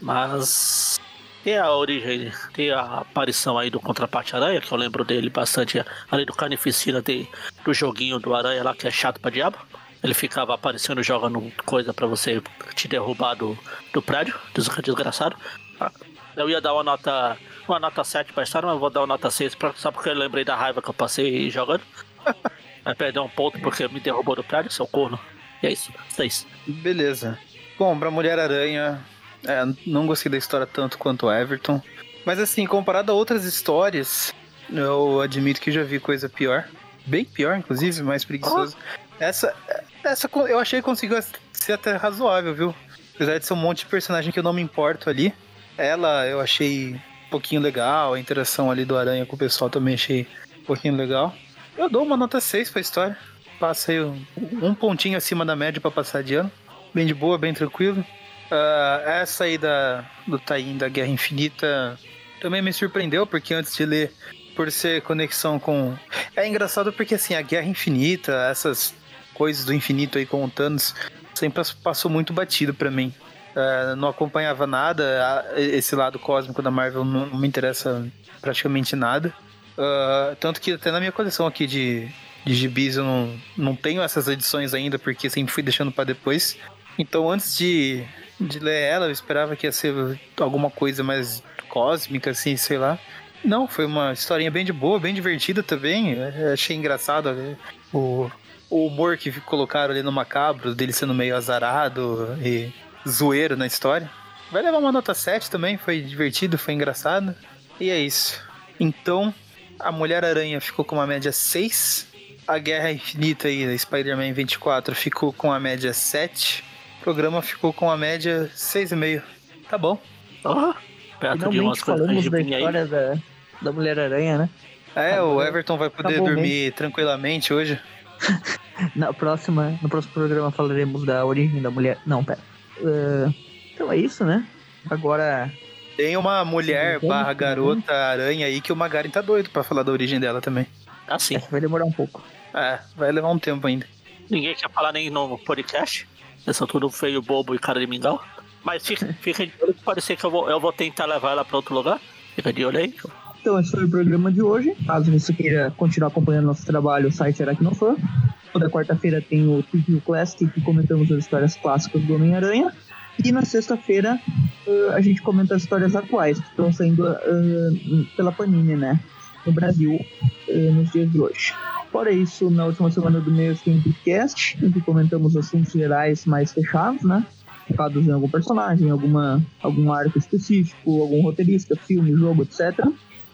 Mas... Tem a origem, tem a aparição aí do Contraparte Aranha, que eu lembro dele bastante, ali do Carnificina, tem do joguinho do Aranha lá, que é chato pra diabo. Ele ficava aparecendo jogando coisa pra você te derrubar do, do prédio, des- desgraçado. Ah, Eu ia dar uma nota, uma nota 7 pra história, mas vou dar uma nota 6 pra, só porque eu lembrei da raiva que eu passei jogando. Vai perder um ponto porque me derrubou do prédio, seu corno. E é isso, 6. Beleza. Bom, pra Mulher-Aranha, é, não gostei da história tanto quanto o Everton. Mas assim, comparado a outras histórias, eu admito que já vi coisa pior. Bem pior, inclusive, mais preguiçoso. Essa, essa co- eu achei que conseguiu ser até razoável, viu? Apesar de ser um monte de personagem que eu não me importo ali. Ela eu achei um pouquinho legal, a interação ali do Aranha com o pessoal também achei um pouquinho legal. Eu dou uma nota 6 pra história. Passei um, um pontinho acima da média pra passar de ano. Bem de boa, bem tranquilo. Ah, essa aí da, do Taim da Guerra Infinita também me surpreendeu, porque antes de ler, por ser conexão com. É engraçado porque assim, a Guerra Infinita, essas coisas do infinito aí com o Thanos, sempre passou muito batido pra mim. Ah, não acompanhava nada, esse lado cósmico da Marvel não, me interessa praticamente nada. Ah, tanto que até na minha coleção aqui de, de gibis eu não, não tenho essas edições ainda, porque sempre fui deixando pra depois. Então antes de, de ler ela, eu esperava que ia ser alguma coisa mais cósmica, assim, sei lá. Não, foi uma historinha bem de boa, bem divertida também. Eu achei engraçado né, o, o humor que colocaram ali no macabro, dele sendo meio azarado e zoeiro na história. Vai levar uma nota 7 também, foi divertido, foi engraçado. E é isso. Então, A Mulher-Aranha ficou com uma média 6. A Guerra Infinita aí, da Spider-Man 24, ficou com a média 7. O programa ficou com a média 6,5. Tá bom. Oh, perto de umas falamos coisas da aí. história da, da Mulher-Aranha, né? É, o Everton vai poder Acabou dormir tranquilamente hoje. Na próxima, no próximo programa falaremos da origem da mulher. Não, pera. Ah, então é isso, né? Agora, Tem uma mulher barra garota aranha aí que o Magaren tá doido pra falar da origem dela também. Assim, essa vai demorar um pouco. É, vai levar um tempo ainda. ninguém quer falar nem no podcast. Eles são tudo feio, bobo e cara de mingau. Mas fica, fica de olho que parecer que eu vou, eu vou tentar levar ela pra outro lugar. Fica de olho aí. Então, esse foi o programa de hoje. Caso você queira continuar acompanhando nosso trabalho, o site Aracnofan. Toda quarta-feira tem o Trivia Classic, que comentamos as histórias clássicas do Homem-Aranha. E na sexta-feira eh, a gente comenta as histórias atuais, que estão saindo eh, pela Panini, né? No Brasil, eh, nos dias de hoje. Fora isso, na última semana do mês tem podcast, em que comentamos assuntos gerais mais fechados, né? Focados em algum personagem, alguma, algum arco específico, algum roteirista, filme, jogo, etc.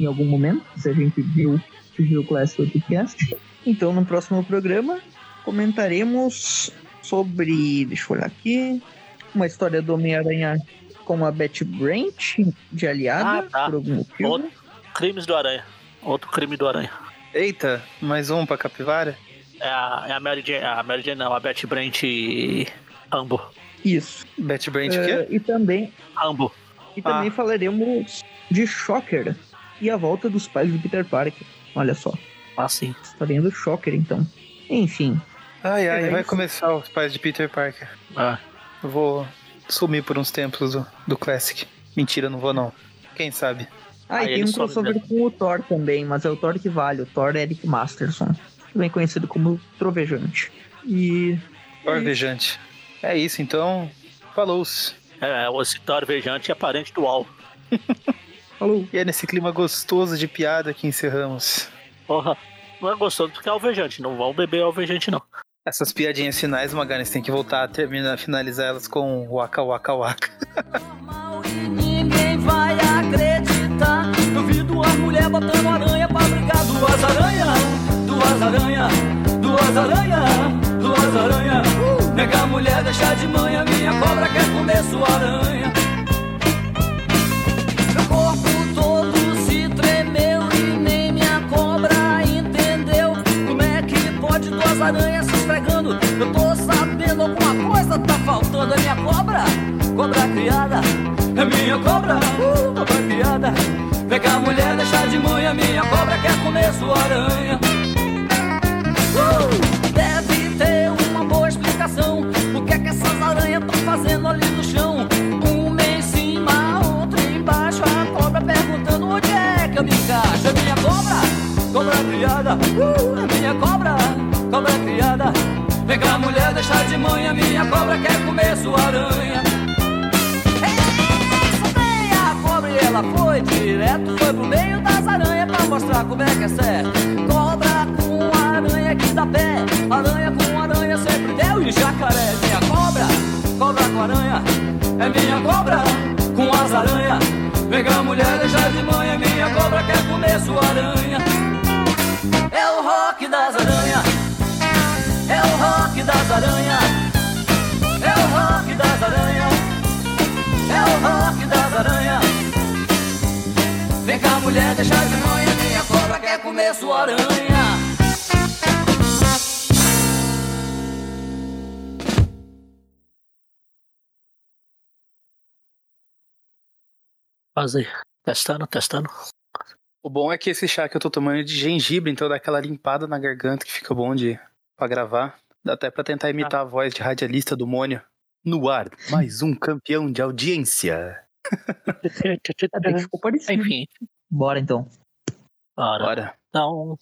Em algum momento, se a gente viu, se viu o Classic Podcast. Então, no próximo programa, comentaremos sobre. Deixa eu olhar aqui. Uma história do Homem-Aranha com a Betty Brant de aliada, Ah, tá. por algum motivo. Outro crimes do Aranha. Outro crime do Aranha. Eita, mais um pra capivara? É a, é a Mary Jane, a Mary Jane não, a Betty Brant e Ambo. Isso. Betty Brant o Eh, quê? e também, Ambo. e também Ah. falaremos de Shocker e a volta dos pais de Peter Parker. Olha só. Assim. Historinha do Shocker, então. Enfim. Ai, ai, vai isso. começar os pais de Peter Parker. É. Eu vou sumir por uns tempos do, do Classic. Mentira, não vou não. Quem sabe? Ah, Aí e tem um crossover mesmo. com o Thor também, mas é o Thor que vale, o Thor Eric Masterson. Também conhecido como Trovejante. E. Orvejante. É isso, então. Falou-se. É, o Citor Vejante é parente do Al. Falou! E é nesse clima gostoso de piada que encerramos. Porra. Não é gostoso porque é alvejante. Não vão beber alvejante, não. Essas piadinhas finais, Maganes, tem que voltar a terminar, finalizar elas com waka waka waka. normal e ninguém vai acreditar. Duvido a mulher botando aranha pra brigar. Duas aranha, duas aranha, duas aranha, duas aranha. Nega mulher, deixa de manhã, minha cobra quer comer sua aranha. Duas aranhas se esfregando? Eu tô sabendo alguma coisa tá faltando. É minha cobra, cobra criada. É minha cobra, uh, cobra criada. Vem cá, mulher, deixa de manhã. Minha cobra quer comer sua aranha. Uh, deve ter uma boa explicação. O que é que essas aranhas estão fazendo ali no chão? Uma em cima, outra embaixo. A cobra perguntando onde é que eu me encaixo. É minha cobra, cobra criada. Uh, é minha cobra, cobra criada. Vem cá, mulher, deixa de manhã. Minha cobra quer comer sua aranha. Soltei a cobra e ela foi direto, foi pro meio das aranhas pra mostrar como é que é certo. Cobra com aranha que dá pé, aranha com aranha sempre deu e jacaré. Minha cobra, cobra com aranha, é minha cobra com as aranhas. Vem cá, mulher, deixa de manhã, minha cobra quer comer sua aranha. É o rock das aranhas, é das aranhas, é o rock das aranhas, é o rock das aranhas. Vem cá, mulher, deixa de manhã, minha cobra quer comer sua aranha. Fazer. Testando, testando. O bom é que esse chá que eu tô tomando é de gengibre, então dá aquela limpada na garganta que fica bom de pra gravar. Dá até pra tentar imitar a voz de radialista do Mônio. No ar, mais um campeão de audiência. Ficou parecido. Enfim, Bora então. bora. Bora. Então,